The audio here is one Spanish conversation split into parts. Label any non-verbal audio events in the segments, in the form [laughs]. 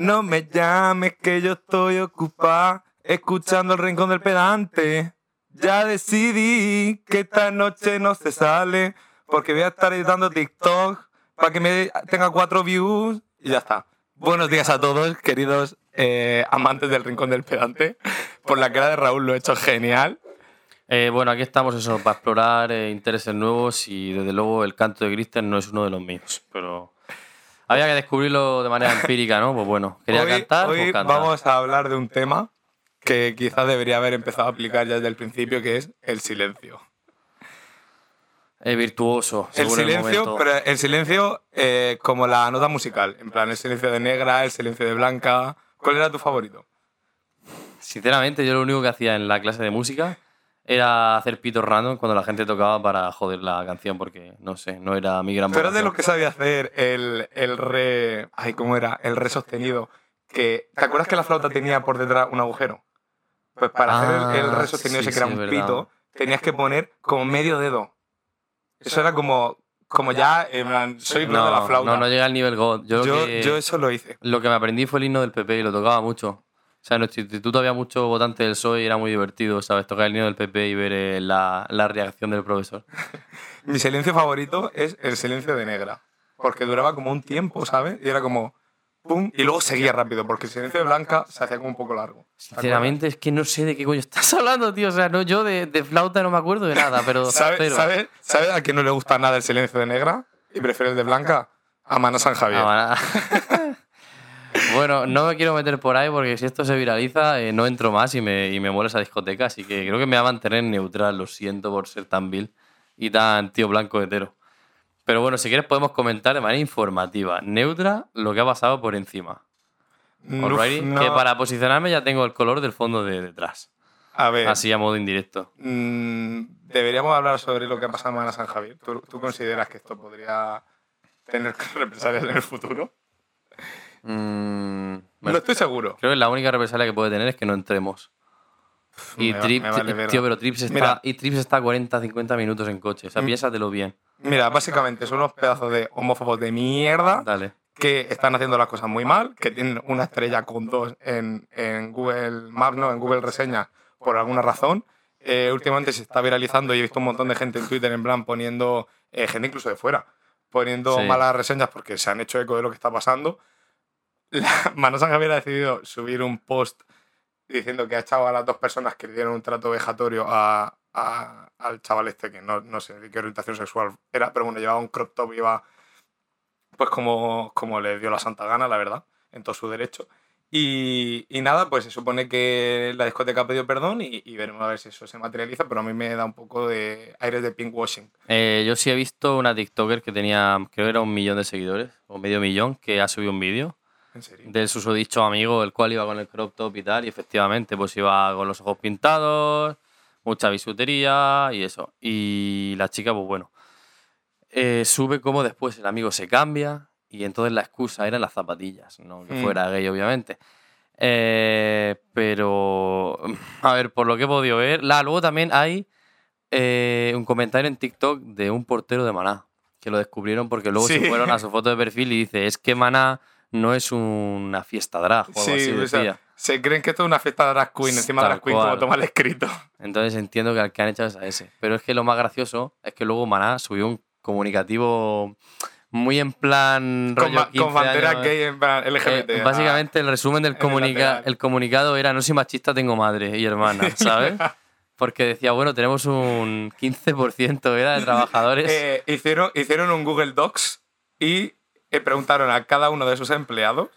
No me llames que yo estoy ocupada escuchando el rincón del pedante. Ya decidí que esta noche no se sale porque voy a estar editando TikTok para que me tenga cuatro views y ya está. Buenos días a todos, queridos eh, amantes del rincón del pedante. Por la cara de Raúl lo he hecho genial. Eh, bueno, aquí estamos eso, para explorar eh, intereses nuevos y desde luego el canto de Kristen no es uno de los míos, pero había que descubrirlo de manera [laughs] empírica, ¿no? Pues bueno, quería hoy, cantar, hoy pues cantar. vamos a hablar de un tema que quizás debería haber empezado a aplicar ya desde el principio, que es el silencio. Es virtuoso, El silencio, momento. pero el silencio eh, como la nota musical. En plan, el silencio de negra, el silencio de blanca. ¿Cuál era tu favorito? Sinceramente, yo lo único que hacía en la clase de música era hacer pitos random cuando la gente tocaba para joder la canción, porque no sé, no era mi gran eras de los que sabía hacer el, el re. Ay, ¿cómo era? El re sostenido. Que, ¿Te acuerdas que la flauta tenía por detrás un agujero? Pues para hacer el, el re Ah, sostenido sí, ese que era sí, un pito, tenías que poner como medio dedo. Eso era como, como ya, en plan, soy pro de la No, flauta. no, no llega al nivel God. Yo, lo yo, que- yo eso lo hice. Lo que me aprendí fue el himno del PP y lo tocaba mucho. O sea, en nuestro instituto había mucho votante del PSOE y era muy divertido, ¿sabes? Tocar el himno del PP y ver eh, la, la reacción del profesor. [laughs] Mi silencio favorito es el silencio de negra. Porque duraba como un tiempo, ¿sabes? Y era como. ¡Pum! Y luego seguía rápido, porque el silencio de blanca se hacía como un poco largo. ¿Te Sinceramente, es que no sé de qué coño estás hablando, tío. O sea, no, yo de, de flauta no me acuerdo de nada, pero. [laughs] ¿Sabes sabe, sabe a quién no le gusta nada el silencio de negra y prefiere el de blanca? A Mana San Javier. Vale. [laughs] bueno, no me quiero meter por ahí porque si esto se viraliza, eh, no entro más y me, y me muero esa discoteca. Así que creo que me va a mantener neutral. Lo siento por ser tan vil y tan tío blanco hetero. Pero bueno, si quieres podemos comentar de manera informativa, neutra, lo que ha pasado por encima. Uf, Alrighty, no. Que para posicionarme ya tengo el color del fondo de detrás. A ver, Así a modo indirecto. mm, deberíamos hablar sobre lo que ha pasado en San Javier. ¿Tú, tú consideras que esto podría tener [laughs] represalias en el futuro? Mm, No bueno, estoy seguro. creo que la única represalia que puede tener es que no entremos. Y, va- Trips, vale tío, pero Trips está, Mira. y Trips está a 40, 50 minutos en coche. O sea, Mm. piénsatelo bien. Mira, básicamente son unos pedazos de homófobos de mierda Dale. que están haciendo las cosas muy mal, que tienen una estrella con dos en, en Google Maps, no, en Google Reseñas, por alguna razón. Eh, últimamente se está viralizando y he visto un montón de gente en Twitter en plan poniendo, eh, gente incluso de fuera, poniendo Sí. malas reseñas porque se han hecho eco de lo que está pasando. La, [laughs] Mano San Javier ha decidido subir un post diciendo que ha echado a las dos personas que le dieron un trato vejatorio a, al chaval este, que no, no sé qué orientación sexual era, pero bueno, llevaba un crop top, iba pues como, como le dio la santa gana, la verdad, en todo su derecho. Y, y nada, pues se supone que la discoteca ha pedido perdón y, y veremos a ver si eso se materializa, pero a mí me da un poco de aires de pinkwashing. Eh, yo sí he visto una TikToker que tenía, creo que era un millón de seguidores, o medio millón, que ha subido un vídeo En serio. del susodicho amigo, el cual iba con el crop top y tal, y efectivamente, pues iba con los ojos pintados, mucha bisutería y eso. Y la chica, pues bueno, eh, sube como después el amigo se cambia y entonces la excusa eran las zapatillas, no que Mm. fuera gay, obviamente. Eh, pero, [laughs] a ver, por lo que he podido ver, la, luego también hay eh, un comentario en TikTok de un portero de Maná, que lo descubrieron porque luego Sí. se fueron a su foto de perfil y dice, es que Maná no es una fiesta drag o algo Sí, así, o sea, se creen que esto es una fiesta de drag queen, encima de drag queen, como toma el escrito. Entonces entiendo que al que han echado es a ese. Pero es que lo más gracioso es que luego Maná subió un comunicativo muy en plan Con, rollo ba- 15 con bandera años. gay en plan LGBT. Eh, ah. básicamente el resumen del comunica el comunicado era no soy machista, tengo madre y hermana, [laughs] ¿sabes? Porque decía, bueno, tenemos un 15% era de [laughs] trabajadores. Eh, hicieron, hicieron un Google Docs y eh, preguntaron a cada uno de sus empleados,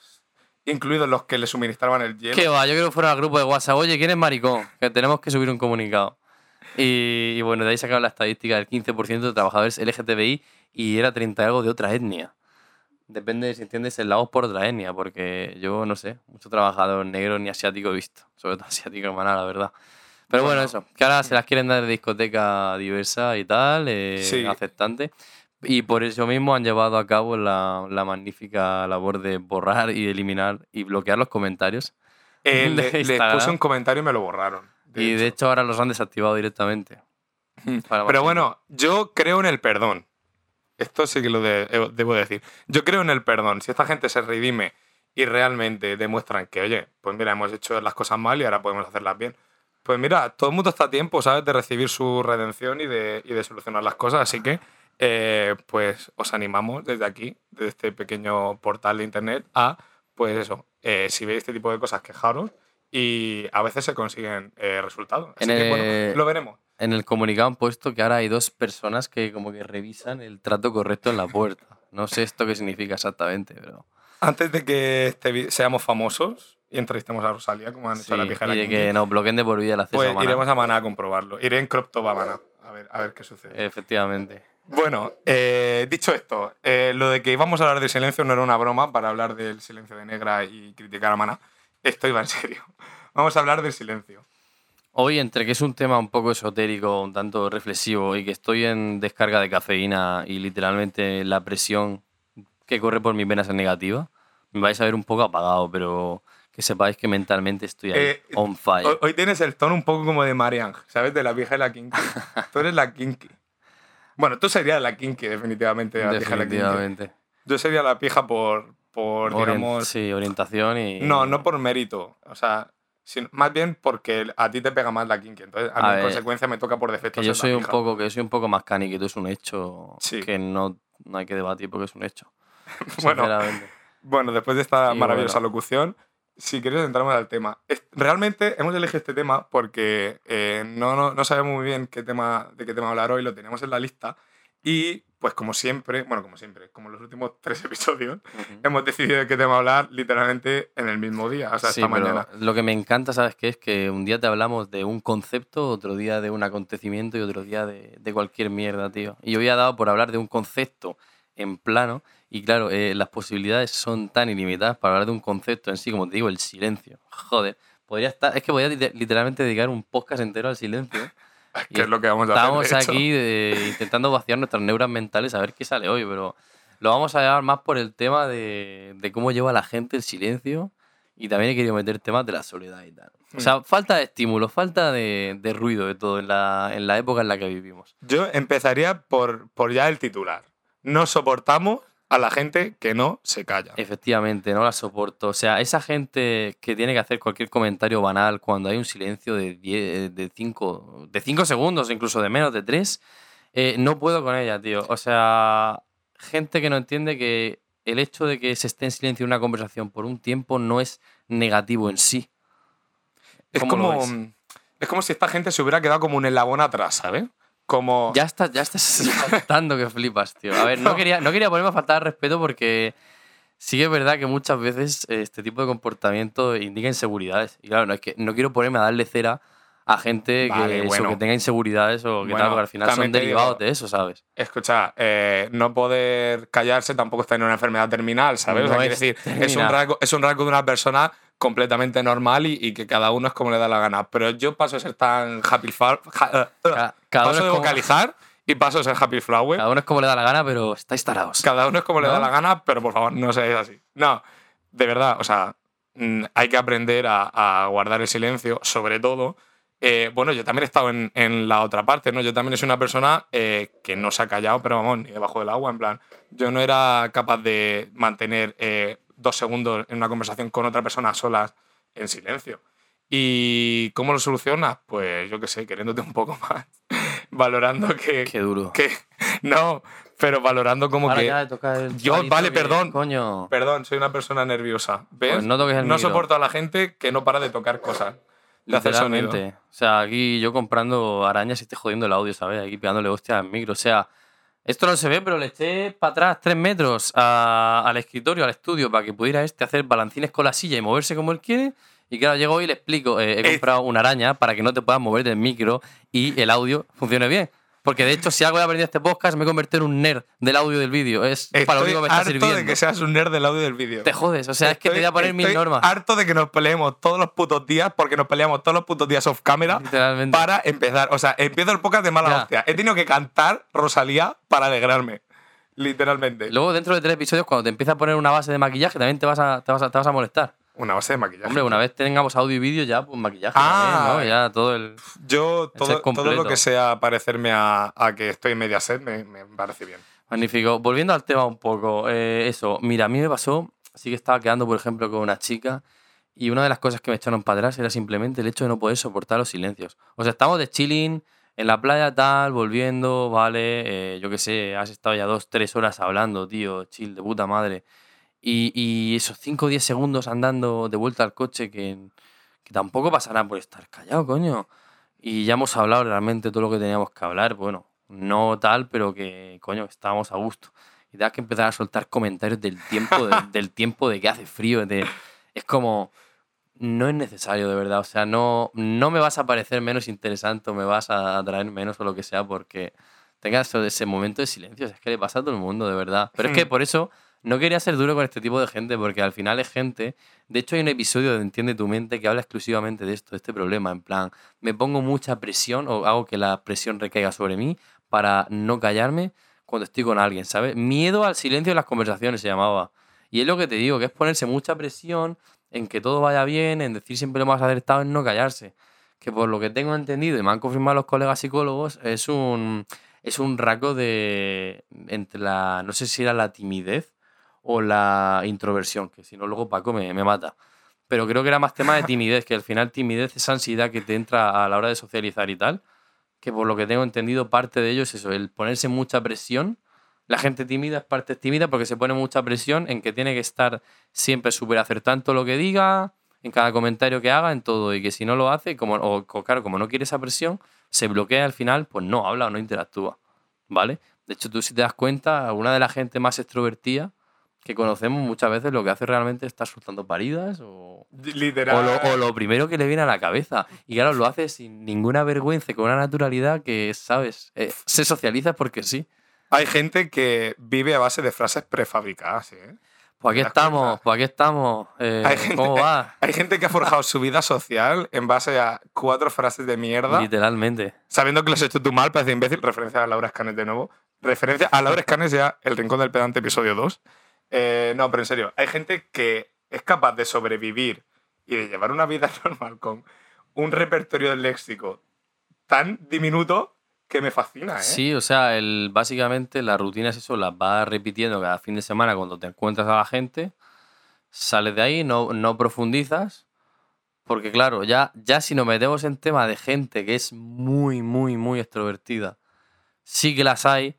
incluidos los que le suministraban el hielo. ¿Qué va? Yo creo que fueron al grupo de WhatsApp, oye, ¿quién es maricón? Que tenemos que subir un comunicado. Y, y bueno, de ahí sacaron la estadística del 15% de trabajadores LGTBI y era 30 y algo de otra etnia. Depende si entiendes el lado por otra etnia, porque yo no sé, mucho trabajador negro ni asiático he visto. [laughs] Sobre todo asiático, hermana, la verdad. Pero bueno, Bueno. eso, que ahora se las quieren dar de discoteca diversa y tal, eh, Sí. aceptante. Y por eso mismo han llevado a cabo la, la magnífica labor de borrar y eliminar y bloquear los comentarios. Eh, [laughs] le- les puse un comentario y me lo borraron. de y de hecho. hecho ahora los han desactivado directamente. Pero bueno, yo creo en el perdón. Esto sí que lo de- eh, debo decir. Yo creo en el perdón. Si esta gente se redime y realmente demuestran que, oye, pues mira, hemos hecho las cosas mal y ahora podemos hacerlas bien. Pues mira, todo el mundo está a tiempo, ¿sabes? De recibir su redención y de, y de solucionar las cosas. Así que, eh, pues os animamos desde aquí, desde este pequeño portal de internet, a, pues eso, eh, si veis este tipo de cosas, quejaros y a veces se consiguen eh, resultados. Así En que, bueno, el- lo veremos. En el comunicado han puesto que ahora hay dos personas que como que revisan el trato correcto en la puerta. No sé esto qué significa exactamente, pero... Antes de que este seamos famosos y entrevistemos a Rosalía, como han hecho Sí, la pija y de que nos bloqueen de por vida el acceso pues a Maná. iremos a Maná a comprobarlo. Iré en crop top a Maná. A ver, a ver qué sucede. Efectivamente. Bueno, eh, dicho esto, eh, lo de que íbamos a hablar del silencio no era una broma para hablar del silencio de Negra y criticar a Maná. Esto iba en serio. [laughs] Vamos a hablar del silencio. Hoy, entre que es un tema un poco esotérico, un tanto reflexivo, y que estoy en descarga de cafeína y literalmente la presión que corre por mis venas es negativa, me vais a ver un poco apagado, pero que sepáis que mentalmente estoy ahí, Eh, on fire. Hoy, tienes el tono un poco como de Marianne, ¿sabes? De la vieja y la kinky. [laughs] Tú eres la kinky. Bueno, tú serías la kinky, definitivamente, de la vieja y la kinky. Definitivamente. Yo sería la pija por, por Orien- digamos... Sí, orientación y... No, no por mérito. O sea, sino- más bien porque a ti te pega más la kinky. Entonces, a, A mí en ver, consecuencia me toca por defecto Que yo soy un pija. poco, que yo soy un poco más cani, que tú es un hecho Sí. que no, no hay que debatir porque es un hecho. [laughs] Bueno. Bueno, después de esta Y maravillosa bueno. locución, si quieres entramos al tema. Realmente hemos elegido este tema porque eh, no, no, no sabemos muy bien qué tema, de qué tema hablar hoy, lo teníamos en la lista. Y pues como siempre, bueno, como siempre, como los últimos [laughs] tres episodios, Ujú. hemos decidido de qué tema hablar literalmente en el mismo día, o sea, Sí, esta mañana. lo que me encanta, ¿sabes qué? Es que un día te hablamos de un concepto, otro día de un acontecimiento y otro día de, de cualquier mierda, tío. Y hoy ha dado por hablar de un concepto en plano y claro, eh, las posibilidades son tan ilimitadas para hablar de un concepto en sí, como te digo, el silencio. Joder, podría estar, es que podría lite- literalmente dedicar un podcast entero al silencio. [laughs] que es lo que vamos a Estamos hacer. hecho. aquí de- intentando vaciar nuestras neuras mentales a ver qué sale hoy, pero lo vamos a llevar más por el tema de, de cómo lleva la gente el silencio y también he querido meter temas de la soledad y tal. O sea, Hmm. falta de estímulo, falta de, de ruido de todo en la, en la época en la que vivimos. Yo empezaría por, por ya el titular. No soportamos a la gente que no se calla. Efectivamente, no la soporto. O sea, esa gente que tiene que hacer cualquier comentario banal cuando hay un silencio de 10, de 5 de cinco segundos, incluso de menos de 3, no puedo con ella, tío. O sea, gente que no entiende que el hecho de que se esté en silencio en una conversación por un tiempo no es negativo en sí. Es ¿Cómo lo como, ves? es como si esta gente se hubiera quedado como un eslabón atrás, ¿sabes? Como... Ya estás, ya estás [laughs] saltando que flipas, tío. A ver, no, quería, no quería ponerme a faltar al respeto porque sí que es verdad que muchas veces este tipo de comportamiento indica inseguridades. Y claro, no, es que no quiero ponerme a darle cera a gente Vale, que, eso, bueno. que tenga inseguridades o que Bueno, tal, porque al final son derivados digo- de eso, ¿sabes? Escucha, eh, no poder callarse tampoco está en una enfermedad terminal, ¿sabes? o sea, es decir, es un, rasgo, es un rasgo de una persona completamente normal y, y que cada uno es como le da la gana. Pero yo paso a ser tan happy flower, ja- Ca- cada, paso de es como, vocalizar y paso a ser happy flower. cada uno es como le da la gana, pero estáis tarados. Cada uno es como le da ¿No? la gana, pero por favor, no seáis así. No, de verdad, o sea, mm, hay que aprender a, a guardar el silencio, sobre todo. eh, bueno, yo también he estado en, en la otra parte, ¿no? Yo también soy una persona eh, que no se ha callado, pero vamos, ni debajo del agua, en plan. Yo no era capaz de mantener eh, dos segundos en una conversación con otra persona a solas en silencio. ¿Y cómo lo solucionas? Pues yo qué sé, queriéndote un poco [laughs] más, valorando que, Qué duro. que no, pero valorando como Ahora que ya toca el Yo, vale, que- perdón. Coño. Perdón, soy una persona nerviosa. ¿Ves? Pues no toques el No soporto a la gente que no para de tocar cosas. De hacer sonido. O sea, aquí yo comprando arañas y estoy jodiendo el audio, ¿sabes? Aquí pegándole hostia al micro. O sea, esto no se ve, pero le eché para atrás tres metros a- al escritorio, al estudio, para que pudiera este hacer balancines con la silla y moverse como él quiere. Y claro, llego hoy y le explico, eh, he comprado una araña para que no te puedas mover del micro y el audio funcione bien. Porque de hecho, si algo he aprendido este podcast, me he convertido en un nerd del audio del vídeo. Es para lo único que me está harto sirviendo. de que seas un nerd del audio del vídeo. Te jodes, o sea, es que te voy a poner estoy normas. harto de que nos peleemos todos los putos días, porque nos peleamos todos los putos días off camera Literalmente. para empezar. O sea, empiezo el podcast de mala Ya. hostia. He tenido que cantar Rosalía para alegrarme. Literalmente. Luego, dentro de tres episodios, cuando te empieza a poner una base de maquillaje, también te vas a, te vas a, te vas a molestar. Una base de maquillaje. Hombre, una vez tengamos audio y vídeo, ya, pues maquillaje Ah. también, ¿no? Ya todo el. Yo, todo, todo lo que sea parecerme a, a que estoy en Mediaset me, me parece bien. Magnífico. Volviendo al tema un poco, eh, eso, mira, a mí me pasó sí que estaba quedando, por ejemplo, con una chica y una de las cosas que me echaron para atrás era simplemente el hecho de no poder soportar los silencios. O sea, estamos de chilling, en la playa tal, volviendo, vale, eh, yo qué sé, has estado ya dos, tres horas hablando, tío, chill, de puta madre. Y, y esos cinco o diez segundos andando de vuelta al coche que, que tampoco pasará por estar callado, coño. Y ya hemos hablado realmente todo lo que teníamos que hablar, bueno, no tal, pero que, coño, estábamos a gusto. Y te que empezar a soltar comentarios del tiempo, de, [laughs] del tiempo de que hace frío, de, es como no es necesario, de verdad. O sea, no, no me vas a parecer menos interesante o me vas a atraer menos o lo que sea porque tengas ese momento de silencio. Es que le pasa a todo el mundo, de verdad. Pero es que hmm. por eso no quería ser duro con este tipo de gente porque al final es gente. De hecho, hay un episodio de Entiende tu mente que habla exclusivamente de esto, de este problema. En plan, me pongo mucha presión o hago que la presión recaiga sobre mí para no callarme cuando estoy con alguien, ¿sabes? Miedo al silencio en las conversaciones se llamaba. Y es lo que te digo, que es ponerse mucha presión en que todo vaya bien, en decir siempre lo más acertado, en no callarse. Que por lo que tengo entendido y me han confirmado los colegas psicólogos, es un, es un raco de. entre la. no sé si era la timidez o la introversión, que si no, luego Paco me, me mata. Pero creo que era más tema de [laughs] timidez, que al final timidez es ansiedad que te entra a la hora de socializar y tal. Que por lo que tengo entendido, parte de ello es eso, el ponerse mucha presión la gente tímida es parte tímida porque se pone mucha presión en que tiene que estar siempre súper todo lo que diga, en cada comentario que haga, en todo. Y que si no lo hace, como, o claro, como no quiere esa presión, se bloquea al final, pues no habla o no interactúa. ¿Vale? De hecho, tú si te das cuenta, alguna de la gente más extrovertida que conocemos muchas veces lo que hace realmente es estar soltando paridas o, Literal. o, lo, primero que le viene a la cabeza. Y claro, lo hace sin ninguna vergüenza, con una naturalidad que, ¿sabes? Eh, se socializa porque sí. Hay gente que vive a base de frases prefabricadas, ¿eh? Pues aquí estamos, pues aquí estamos. Eh, hay gente, ¿Cómo va? [laughs] Hay gente que ha forjado su vida social en base a cuatro frases de mierda. Literalmente. Sabiendo que lo has hecho tú mal, parece imbécil. Referencia a Laura Escanes de nuevo. Referencia a Laura Escanes ya, El Rincón del Pedante, episodio 2. Eh, no, pero en serio, hay gente que es capaz de sobrevivir y de llevar una vida [laughs] normal con un repertorio del léxico tan diminuto que me fascina, ¿eh? Sí, o sea, el, básicamente la rutina es eso, las vas repitiendo cada fin de semana cuando te encuentras a la gente, sales de ahí, no, no profundizas, porque claro, ya, ya si nos metemos en tema de gente que es muy, muy, muy extrovertida, sí que las hay,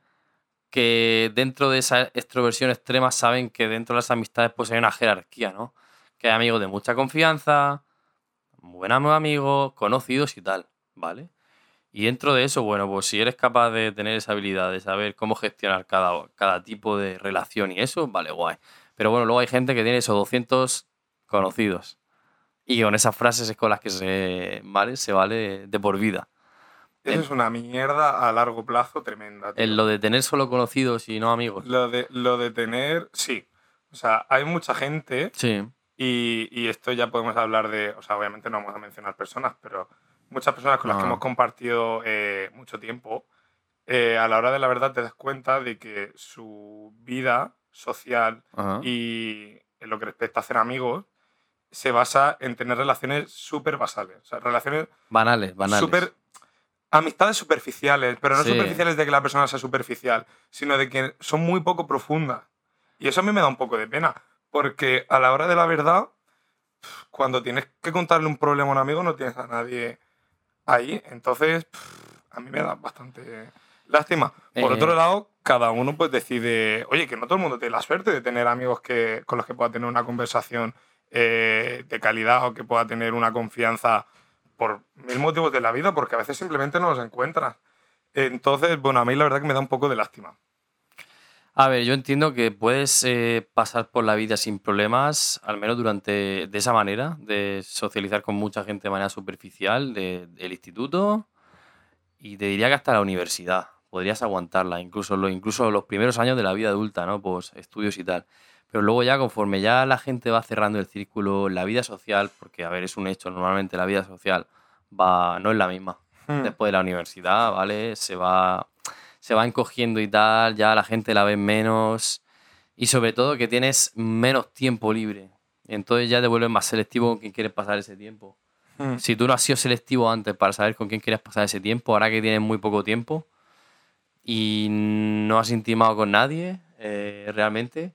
que dentro de esa extroversión extrema saben que dentro de las amistades pues hay una jerarquía, ¿no? Que hay amigos de mucha confianza, buenos amigos, conocidos y tal, ¿vale? Y dentro de eso, bueno, pues si eres capaz de tener esa habilidad de saber cómo gestionar cada, cada tipo de relación y eso, vale, guay. Pero bueno, luego hay gente que tiene esos 200 conocidos. Y con esas frases es con las que se vale, se vale de por vida. Eso es una mierda a largo plazo tremenda. En lo de tener solo conocidos y no amigos. Lo de, lo de tener, sí. O sea, hay mucha gente. Sí. Y, y esto ya podemos hablar de. O sea, obviamente no vamos a mencionar personas, pero muchas personas con las que hemos compartido eh, mucho tiempo, eh, a la hora de la verdad te das cuenta de que su vida social y en lo que respecta a hacer amigos se basa en tener relaciones súper basales. O sea, relaciones. Banales, banales. Super, amistades superficiales, pero no superficiales de que la persona sea superficial, sino de que son muy poco profundas. Y eso a mí me da un poco de pena, porque a la hora de la verdad, cuando tienes que contarle un problema a un amigo, no tienes a nadie ahí. Entonces, a mí me da bastante lástima. Por otro eh. lado, cada uno pues decide, oye, que no todo el mundo tiene la suerte de tener amigos que, con los que pueda tener una conversación eh, de calidad o que pueda tener una confianza por mil motivos de la vida, porque a veces simplemente no los encuentras. Entonces, bueno, a mí la verdad que me da un poco de lástima. A ver, yo entiendo que puedes eh, pasar por la vida sin problemas, al menos durante de esa manera, de socializar con mucha gente de manera superficial del instituto y te diría que hasta la universidad podrías aguantarla, incluso, lo, incluso los primeros años de la vida adulta, ¿no? Pues estudios y tal. Pero luego ya conforme ya la gente va cerrando el círculo, la vida social, porque a ver, es un hecho, normalmente la vida social va no es la misma. Hmm. Después de la universidad, ¿vale? Se va se va encogiendo y tal, ya la gente la ve menos y sobre todo que tienes menos tiempo libre. Entonces ya te vuelves más selectivo con quién quieres pasar ese tiempo. Hmm. Si tú no has sido selectivo antes para saber con quién quieres pasar ese tiempo, ahora que tienes muy poco tiempo y no has intimado con nadie eh, realmente,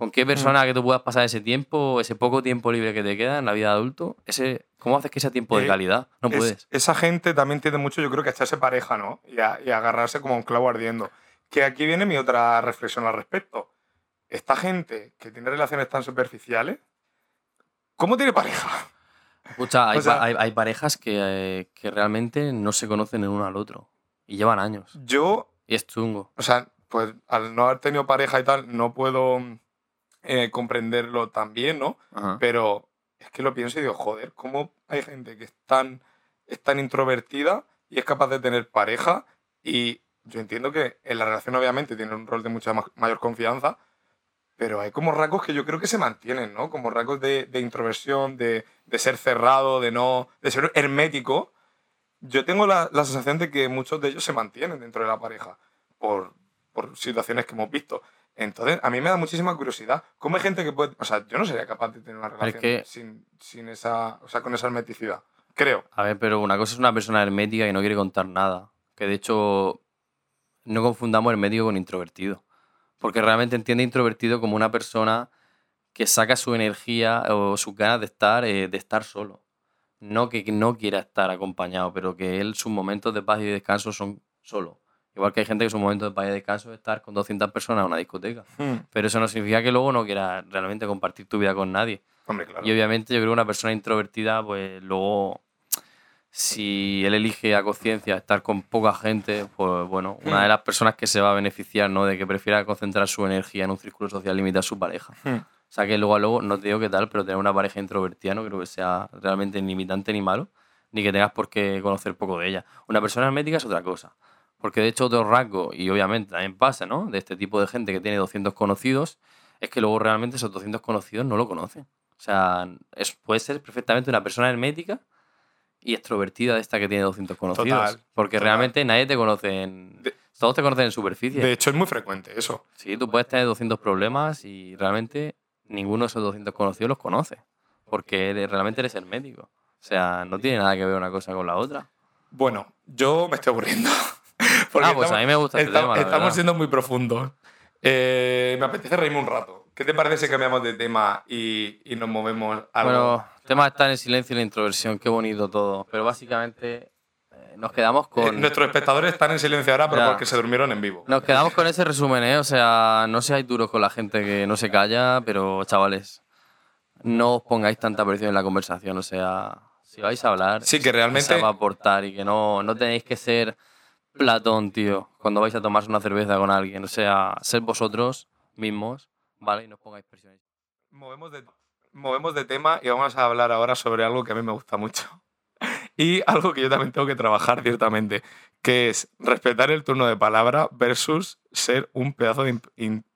¿Con qué persona que tú puedas pasar ese tiempo, ese poco tiempo libre que te queda en la vida de adulto? Ese, ¿Cómo haces que sea tiempo de Eh, calidad? No Es- puedes. esa gente también tiende mucho, yo creo que echarse pareja, ¿no? Y a, y agarrarse como un clavo ardiendo. Que aquí viene mi otra reflexión al respecto. Esta gente que tiene relaciones tan superficiales, ¿cómo tiene pareja? Escucha, [laughs] hay, o sea- pa- hay- hay parejas que, eh, que realmente no se conocen el uno al otro. Y llevan años. Yo Y es chungo. o sea, pues al no haber tenido pareja y tal, no puedo eh, comprenderlo tan bien, ¿no? Ajá. Pero es que lo pienso y digo, joder, ¿cómo hay gente que es tan, es tan introvertida y es capaz de tener pareja? Y yo entiendo que en la relación obviamente tiene un rol de mucha ma- mayor confianza, pero hay como rasgos que yo creo que se mantienen, ¿no? Como rasgos de, de introversión, de, de ser cerrado, de no, de ser hermético. Yo tengo la, la sensación de que muchos de ellos se mantienen dentro de la pareja por, por situaciones que hemos visto. Entonces, a mí me da muchísima curiosidad. ¿Cómo hay gente que puede.? O sea, yo no sería capaz de tener una es relación que- sin, sin esa. O sea, con esa hermeticidad. Creo. A ver, pero una cosa es una persona hermética que no quiere contar nada. Que de hecho, no confundamos hermético con introvertido. Porque realmente entiende introvertido como una persona que saca su energía o sus ganas de estar, eh, de estar solo. No que no quiera estar acompañado, pero que él sus momentos de paz y descanso son solo. Igual que hay gente que sus momentos de paz y descanso es estar con 200 personas en una discoteca. Pero eso no significa que luego no quieras realmente compartir tu vida con nadie. Hombre, claro. Y obviamente yo creo que una persona introvertida, pues luego, si él elige a conciencia estar con poca gente, pues bueno, una Hmm. de las personas que se va a beneficiar, ¿no? De que prefiera concentrar su energía en un círculo social limitado a su pareja. Hmm. O sea que luego a luego, no te digo qué tal, pero tener una pareja introvertida no creo que sea realmente ni limitante ni malo, ni que tengas por qué conocer poco de ella. Una persona hermética es otra cosa. Porque de hecho otro rasgo, y obviamente también pasa, ¿no? De este tipo de gente que tiene 200 conocidos, es que luego realmente esos 200 conocidos no lo conocen. O sea, es, puede ser perfectamente una persona hermética y extrovertida de esta que tiene 200 conocidos. Total, porque total. realmente nadie te conoce en... De- Todos te conocen en superficie. De hecho, es muy frecuente eso. Sí, tú puedes tener 200 problemas y realmente ninguno de esos 200 conocidos los conoce. Porque eres- realmente eres hermético. O sea, no tiene nada que ver una cosa con la otra. Bueno, yo me estoy aburriendo. [laughs] [laughs] Porque ah, pues estamos- a mí me gusta este tema, estamos siendo muy profundos. Eh, me apetece reírme un rato. ¿Qué te parece si cambiamos de tema y, y nos movemos a algo? Bueno, el tema está en el silencio y la introversión, qué bonito todo. Pero básicamente eh, nos quedamos Eh, con... nuestros espectadores están en silencio ahora, pero Ya. porque se durmieron en vivo. Nos quedamos con ese resumen, ¿eh? O sea, no seáis duros con la gente que no se calla, pero chavales, no os pongáis tanta presión en la conversación. O sea, si vais a hablar, Sí, que realmente- se va a aportar y que no, no tenéis que ser Platón, tío, cuando vais a tomarse una cerveza con alguien. O sea, ser vosotros mismos, ¿vale? Y no pongáis presión. Movemos de, tema y vamos a hablar ahora sobre algo que a mí me gusta mucho. [laughs] Y algo que yo también tengo que trabajar ciertamente, que es respetar el turno de palabra versus ser un pedazo de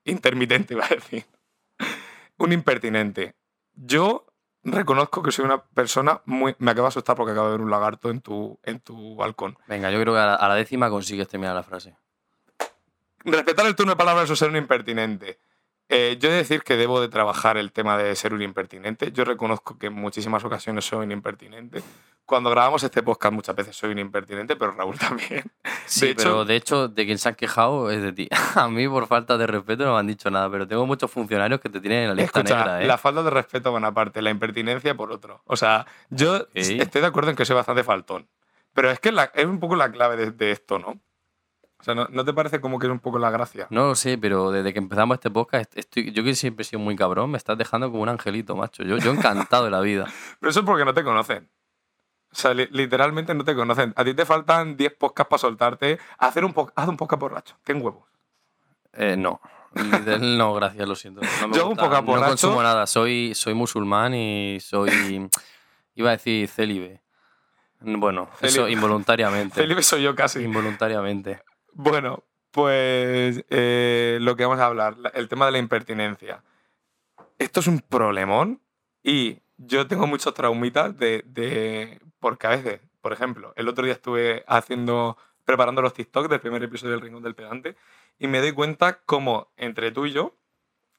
intermitente, [laughs] iba a decir. Un impertinente. Yo reconozco que soy una persona muy... Me acaba de asustar porque acabo de ver un lagarto en tu, en tu balcón. Venga, yo creo que a la, a la décima consigues terminar la frase. Respetar el turno de palabra versus ser un impertinente. Eh, yo he de decir que debo de trabajar el tema de ser un impertinente. Yo reconozco que en muchísimas ocasiones soy un impertinente. Cuando grabamos este podcast muchas veces soy un impertinente, pero Raúl [laughs] también. Sí, hecho- pero de hecho, de quien se han quejado es de ti. [laughs] A mí, por falta de respeto, no me han dicho nada, pero tengo muchos funcionarios que te tienen en la lista Escucha, negra, ¿eh? la falta de respeto por una parte, la impertinencia por otro. O sea, yo estoy de acuerdo en que soy bastante faltón. Pero es que la- es un poco la clave de, de esto, ¿no? O sea, ¿no, no te parece como que es un poco la gracia? No lo sé, pero desde que empezamos este podcast, estoy, yo que siempre he sido muy cabrón, me estás dejando como un angelito, macho. Yo, yo encantado de la vida. [laughs] Pero eso es porque no te conocen. O sea, li- literalmente no te conocen. A ti te faltan 10 podcasts para soltarte. Hacer un haz un podcast borracho. Ten huevos. Eh, no. [laughs] No, gracias, lo siento. No me Yo hago un gusta, podcast No consumo nada. Soy, soy musulmán y soy. Iba a decir célibe. Bueno, eso Célibe. involuntariamente. Felipe soy yo casi. Involuntariamente. Bueno, pues eh, lo que vamos a hablar, la- el tema de la impertinencia. Esto es un problemón y yo tengo muchos traumitas de, de- Porque a veces, por ejemplo, el otro día estuve haciendo, preparando los TikTok del primer episodio del Rincón del Pedante y me doy cuenta como entre tú y yo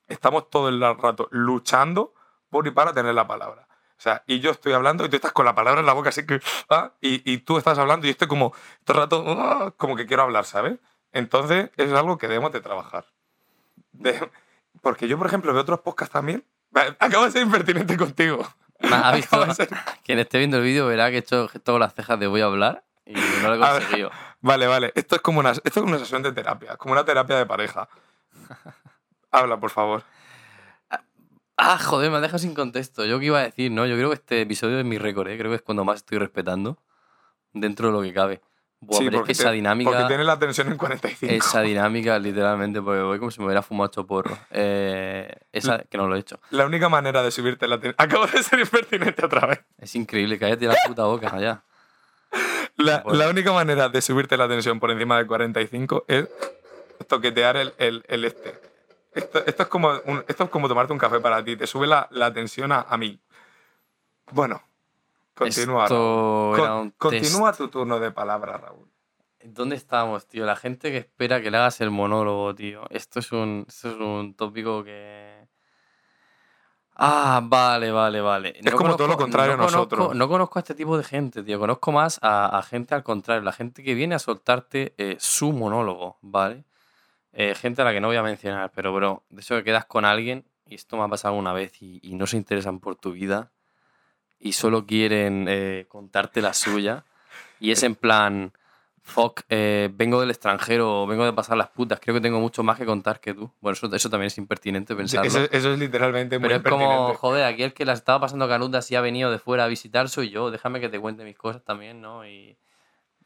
estamos todo el rato luchando por y para tener la palabra. O sea, y yo estoy hablando y tú estás con la palabra en la boca, así que. ah, y, y tú estás hablando y yo estoy como todo el rato, ah, como que quiero hablar, ¿sabes? Entonces, es algo que debemos de trabajar. Porque yo, por ejemplo, veo otros podcasts también. Acabo de ser impertinente contigo. Ha visto, Acabo de ser- quien esté viendo el vídeo verá que he hecho con las cejas de voy a hablar y no lo he ver. conseguido. Vale, vale. Esto es como una, esto es una sesión de terapia, como una terapia de pareja. [laughs] Habla, por favor. Ah, joder, me has dejado sin contexto. Yo qué iba a decir, ¿no? Yo creo que este episodio es mi récord, ¿eh? Creo que es cuando más estoy respetando dentro de lo que cabe. Buah, Sí, es porque que esa te- dinámica... Porque tiene la tensión en 45. Esa dinámica, literalmente, porque voy como si me hubiera fumado ocho porros. Eh, esa, que no lo he hecho. La única manera de subirte la tensión. Acabo de ser impertinente otra vez. Es increíble, cállate la puta boca allá. La, Bueno. la única manera de subirte la tensión por encima de 45 es toquetear el, el, el este. Esto, esto, es como un- esto es como tomarte un café para ti. Te sube la, la tensión a, a mí. Bueno, continúa. Con- continúa tu turno de palabra, Raúl. ¿Dónde estamos, tío? La gente que espera que le hagas el monólogo, tío. Esto es un, esto es un tópico que... Ah, vale, vale, vale. Es como todo lo contrario a conozco- nosotros. no conozco a este tipo de gente, tío. Conozco más a, a gente al contrario. La gente que viene a soltarte eh, su monólogo, ¿vale? Eh, gente a la que no voy a mencionar, pero, bro, de eso que quedas con alguien, y esto me ha pasado una vez, y, y no se interesan por tu vida, y solo quieren eh, contarte la suya, y es en plan, fuck, eh, vengo del extranjero, vengo de pasar las putas, creo que tengo mucho más que contar que tú. Bueno, eso, eso también es impertinente pensarlo. Eso, eso es literalmente muy Pero es como, joder, aquí el que la estaba pasando canutas y ha venido de fuera a visitar soy yo. Déjame que te cuente mis cosas también, ¿no? Y,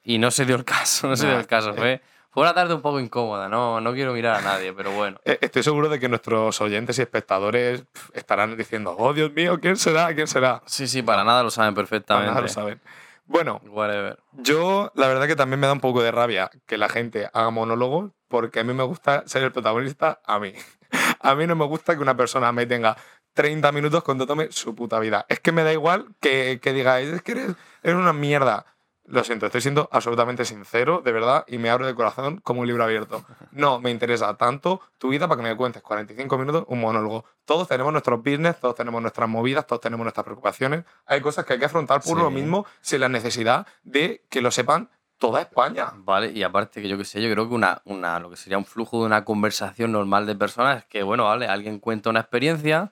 y no se dio el caso, no se dio el caso. eh. Fue, una tarde un poco incómoda, no, no quiero mirar a nadie, pero bueno. Eh, Estoy seguro de que nuestros oyentes y espectadores estarán diciendo, oh Dios mío, ¿quién será? ¿Quién será? Sí, sí, para nada lo saben Para perfectamente. nada lo saben. Bueno, Whatever. Yo, la verdad que también me da un poco de rabia que la gente haga monólogos, porque a mí me gusta ser el protagonista a mí. [laughs] A mí no me gusta que una persona me tenga 30 minutos contándome su puta vida. Es que me da igual que, que digáis, es que eres, eres una mierda. Lo siento, estoy siendo absolutamente sincero, de verdad, y me abro de corazón como un libro abierto. No me interesa tanto tu vida para que me cuentes 45 minutos un monólogo. Todos tenemos nuestros business, todos tenemos nuestras movidas, todos tenemos nuestras preocupaciones. Hay cosas que hay que afrontar por Sí. lo mismo sin la necesidad de que lo sepan toda España. Vale, y aparte que yo qué sé, yo creo que una, una, lo que sería un flujo de una conversación normal de personas es que, bueno, vale, alguien cuenta una experiencia,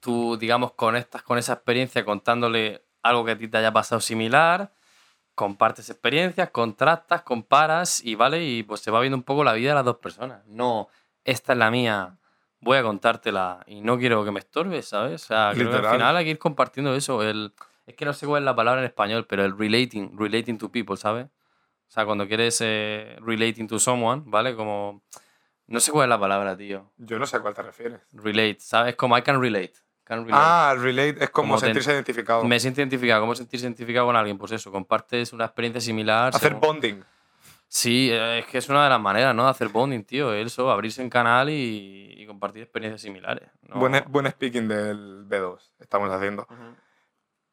tú, digamos, conectas con esa experiencia contándole algo que a ti te haya pasado similar, compartes experiencias, contrastas, comparas y, vale, y pues se va viendo un poco la vida de las dos personas. No, esta es la mía, voy a contártela y no quiero que me estorbes, ¿sabes? O sea, creo que al final hay que ir compartiendo eso, el... Es que no sé cuál es la palabra en español, pero el relating, relating to people, ¿sabes? O sea, cuando quieres eh, relating to someone, ¿vale? Como... No sé cuál es la palabra, tío. Yo no sé a cuál te refieres. Relate, ¿sabes? Como I can relate. Can relate. Ah, relate es como, sentirse identificado. Me siento identificado. ¿Cómo sentirse identificado con alguien? Pues eso, compartes una experiencia similar. Hacer según- bonding. Sí, eh, es que es una de las maneras, ¿no? De hacer bonding, tío. Eso, abrirse en canal y, y compartir experiencias similares. ¿no? Buen, buen speaking del B2 estamos haciendo.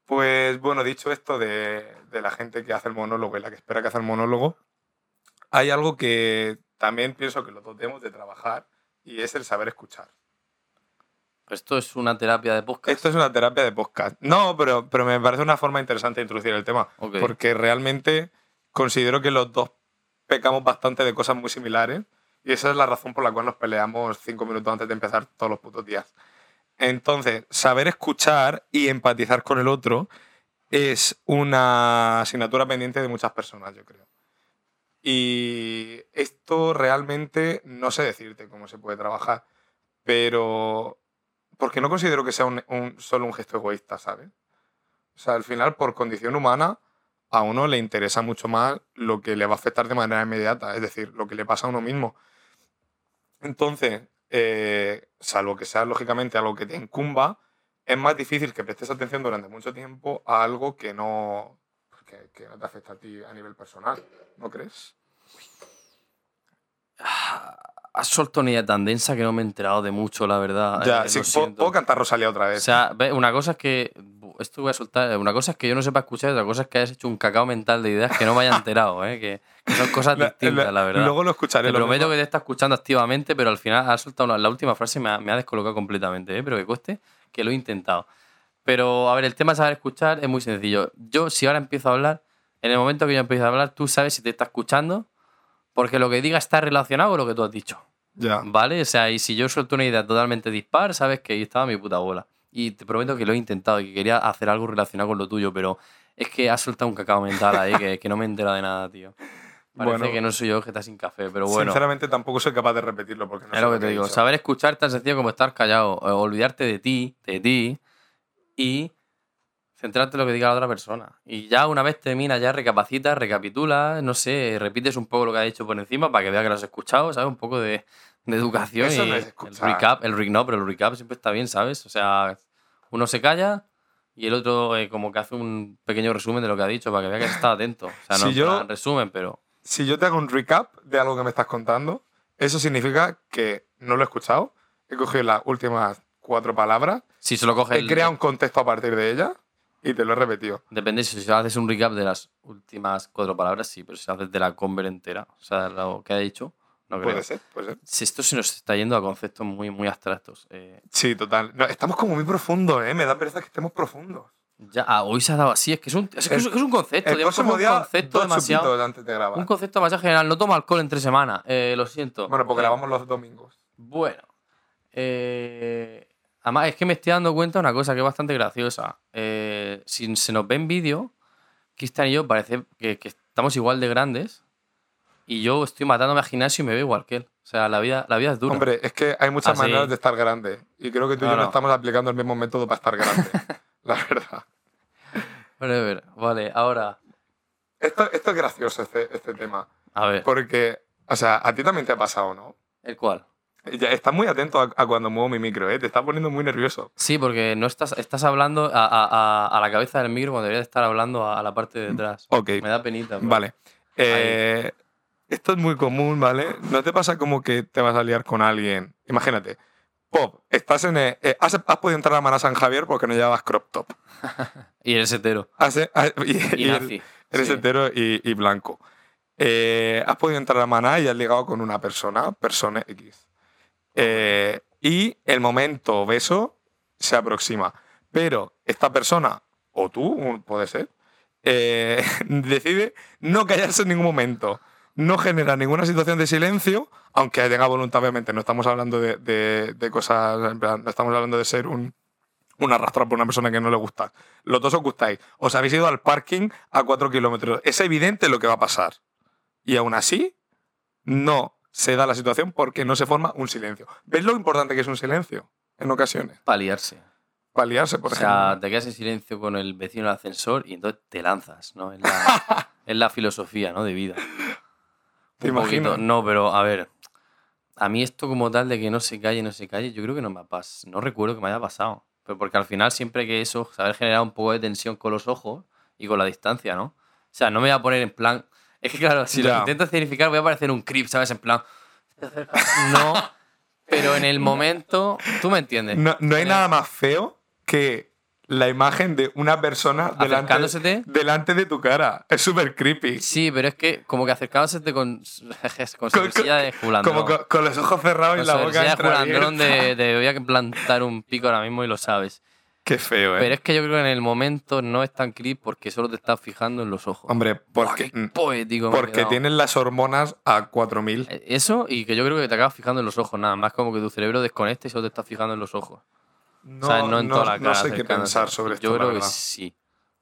Pues bueno, dicho esto de, de la gente que hace el monólogo y la que espera que hace el monólogo, hay algo que también pienso que lo debemos de trabajar y es el saber escuchar. Esto es una terapia de podcast. Esto es una terapia de podcast. No, pero, pero me parece una forma interesante de introducir el tema. Ok. Porque realmente considero que los dos pecamos bastante de cosas muy similares. Y esa es la razón por la cual nos peleamos cinco minutos antes de empezar todos los putos días. Entonces, saber escuchar y empatizar con el otro es una asignatura pendiente de muchas personas, yo creo. Y esto realmente no sé decirte cómo se puede trabajar, pero porque no considero que sea un, un- solo un gesto egoísta, ¿sabes? O sea, al final, por condición humana, a uno le interesa mucho más lo que le va a afectar de manera inmediata, es decir, lo que le pasa a uno mismo. Entonces, eh, salvo que sea lógicamente algo que te incumba, es más difícil que prestes atención durante mucho tiempo a algo que no, que, que no te afecta a ti a nivel personal, ¿no crees? Has soltado una idea tan densa que no me he enterado de mucho, la verdad. ya, Eh, sí, puedo, puedo cantar Rosalía otra O vez. sea, ve, una cosa es que. Esto voy a soltar. Una cosa es que yo no sepa escuchar otra cosa es que hayas hecho un cacao mental de ideas que no me haya enterado, ¿eh? Que, que son cosas [laughs] distintas, la- la verdad. Luego lo escucharé. te lo prometo mismo. que te está escuchando activamente, pero al final has soltado una- la última frase me ha, me ha descolocado completamente, ¿eh? Pero que cueste que lo he intentado. Pero, a ver, el tema de saber escuchar es muy sencillo. Yo, si ahora empiezo a hablar, en el momento que yo empiezo a hablar, tú sabes si te está escuchando, porque lo que diga está relacionado con lo que tú has dicho. Ya. ¿Vale? O sea, y si yo suelto una idea totalmente dispar, sabes que ahí estaba mi puta bola. Y te prometo que lo he intentado y que quería hacer algo relacionado con lo tuyo, pero es que has soltado un cacao mental ahí que, que no me entera de nada, tío. Parece Bueno. que no soy yo que está sin café, pero bueno. Sinceramente tampoco soy capaz de repetirlo porque no Es lo que te digo. Saber escuchar tan sencillo como estar callado. eh, olvidarte de ti, de ti. Y centrarte en lo que diga la otra persona. Y ya una vez terminas, ya recapacitas, recapitulas, no sé, repites un poco lo que ha dicho por encima para que vea que lo has escuchado, ¿sabes? Un poco de, de educación. Eso y no es el recap, el no, pero el recap siempre está bien, ¿sabes? O sea, uno se calla y el otro eh, como que hace un pequeño resumen de lo que ha dicho para que vea que estado atento. O sea, [laughs] no Si yo- resumen, pero... Si yo te hago un recap de algo que me estás contando, eso significa que no lo he escuchado, he cogido las últimas cuatro palabras, Si se lo coges... he creado un contexto a partir de ellas y te lo he repetido. Depende si haces un recap de las últimas cuatro palabras, sí, pero si haces de la conver entera, o sea, lo que ha dicho, no creo. Puede ser, puede ser. Si esto se nos está yendo a conceptos muy, muy abstractos. eh, Sí, total. No, estamos como muy profundos, ¿eh? Me da pereza que estemos profundos. ya, ah, hoy se ha dado así, es que es un, es El- un concepto, El próximo un día, concepto dos demasiado. antes de grabar. Un concepto demasiado general. No tomo alcohol en tres semanas, eh, lo siento. Bueno, pues Eh, grabamos los domingos. Bueno. eh, además, es que me estoy dando cuenta de una cosa que es bastante graciosa. Eh, si se nos ve en vídeo, Cristian y yo parece que, que estamos igual de grandes. Y yo estoy matándome al gimnasio y me veo igual que él. O sea, la vida, la vida es dura. Hombre, es que hay muchas maneras de estar grande. Y creo que tú y No, yo no estamos aplicando el mismo método para estar grande. [laughs] la verdad. Whatever. Vale, ahora. Esto, esto es gracioso, este, este tema. A ver, Porque, o sea, a ti también te ha pasado, ¿no? ¿el cual? Ya, estás muy atento a, a cuando muevo mi micro, ¿eh? Te está poniendo muy nervioso. Sí, porque no estás, estás hablando a, a- a- a la cabeza del micro cuando deberías estar hablando a, la parte de detrás. Ok, Me da penita. pero- vale. Eh, esto es muy común, ¿vale? ¿No te pasa como que te vas a liar con alguien? Imagínate, Pop, estás en el- eh, has, has podido entrar a Mana San Javier porque no llevabas crop top. [laughs] Y eres hetero. Has- has- y, Y y nazi. eres Sí. hetero y, y blanco. Eh, has podido entrar a Maná y has ligado con una persona, persona X. Eh, y el momento beso se aproxima. Pero esta persona, o tú, puede ser, eh, [laughs] decide no callarse en ningún momento. No genera ninguna situación de silencio, aunque tenga voluntad, obviamente. No estamos hablando de, cosas, no estamos hablando de ser un, un arrastrado por una persona que no le gusta. Los dos os gustáis. Os habéis ido al parking a cuatro kilómetros. Es evidente lo que va a pasar. Y aún así, no se da la situación porque no se forma un silencio. ¿Ves lo importante que es un silencio? En ocasiones. Paliarse. Para liarse, por o sea, ejemplo. te quedas en silencio con el vecino del ascensor y entonces te lanzas, ¿no? Es la, [laughs] es la filosofía, ¿no? De vida. ¿Te Un poquito. imaginas? No, pero a ver. A mí esto como tal de que no se calle, no se calle, yo creo que no me ha pasado. No recuerdo que me haya pasado. Pero porque al final siempre que eso, saber generar un poco de tensión con los ojos y con la distancia, ¿no? O sea, no me voy a poner en plan... Es que claro, si lo intento escenificar voy a parecer un creep, ¿sabes? En plan... [laughs] No, pero en el momento... Tú me entiendes. No, no hay nada más feo que la imagen de una persona delante, Acercándosete. delante de tu cara. Es súper creepy. Sí, pero es que como que acercándose [laughs] con, con Con- sonrisilla de julandrón. Como con, con los ojos cerrados y la boca de julandrón de, de voy a plantar un pico ahora mismo y lo sabes. Qué feo, ¿eh? Pero es que yo creo que en el momento no es tan creep porque solo te estás fijando en los ojos. Hombre, porque, qué poético. ha porque tienen las hormonas a 4000. Eh, Eso y que yo creo que te acabas fijando en los ojos, nada más como que tu cerebro desconecta y solo te estás fijando en los ojos. No, o sea, no en toda la cara. no sé qué pensar sobre esto. Yo la creo que sí.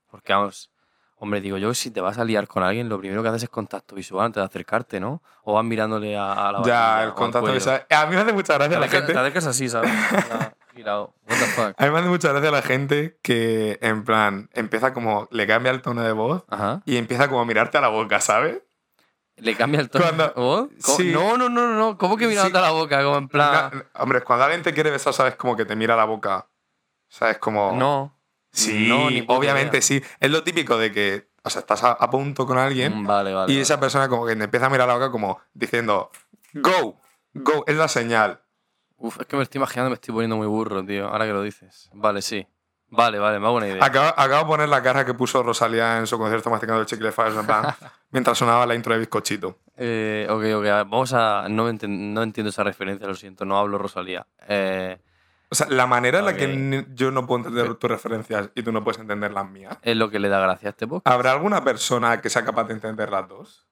Porque vamos, hombre, digo yo, si te vas a liar con alguien, lo primero que haces es contacto visual antes de acercarte, ¿no? O vas mirándole a, a la Ya, el contacto visual. A mí me hace mucha gracia la acercas- gente. Te acercas así, ¿sabes? [laughs] Girado. What the fuck. A mí me hace mucha gracia la gente que, en plan, empieza como. Le cambia el tono de voz Ajá. y empieza como a mirarte a la boca, ¿sabes? Le cambia el tono. Cuando-. ¿Cómo? sí. No, no, no, no. ¿Cómo que mirándote Sí. a la boca? Como en plan. Hombre, cuando alguien te quiere besar, sabes como que te mira a la boca. ¿Sabes? Como. No. Sí, No, ni puta obviamente idea. sí. Es lo típico de que, o sea, estás a, a punto con alguien Mm, Vale, vale. y vale. esa persona como que te empieza a mirar a la boca como diciendo, go, go, es la señal. Uf, es que me estoy imaginando, me estoy poniendo muy burro, tío. Ahora que lo dices. Vale, sí. Vale, vale, me hago una idea. Acabo, acabo de poner la cara que puso Rosalía en su concierto masticando el chicle Fires en plan, [laughs] mientras sonaba la intro de Bizcochito. Eh, ok, ok. a ver, Vamos a. No, entiendo esa referencia, lo siento. No hablo Rosalía. Eh, O sea, la manera en la que yo no puedo entender tus referencias y tú no puedes entender las mías. es lo que le da gracia a este podcast. ¿Habrá alguna persona que sea capaz de entender las dos?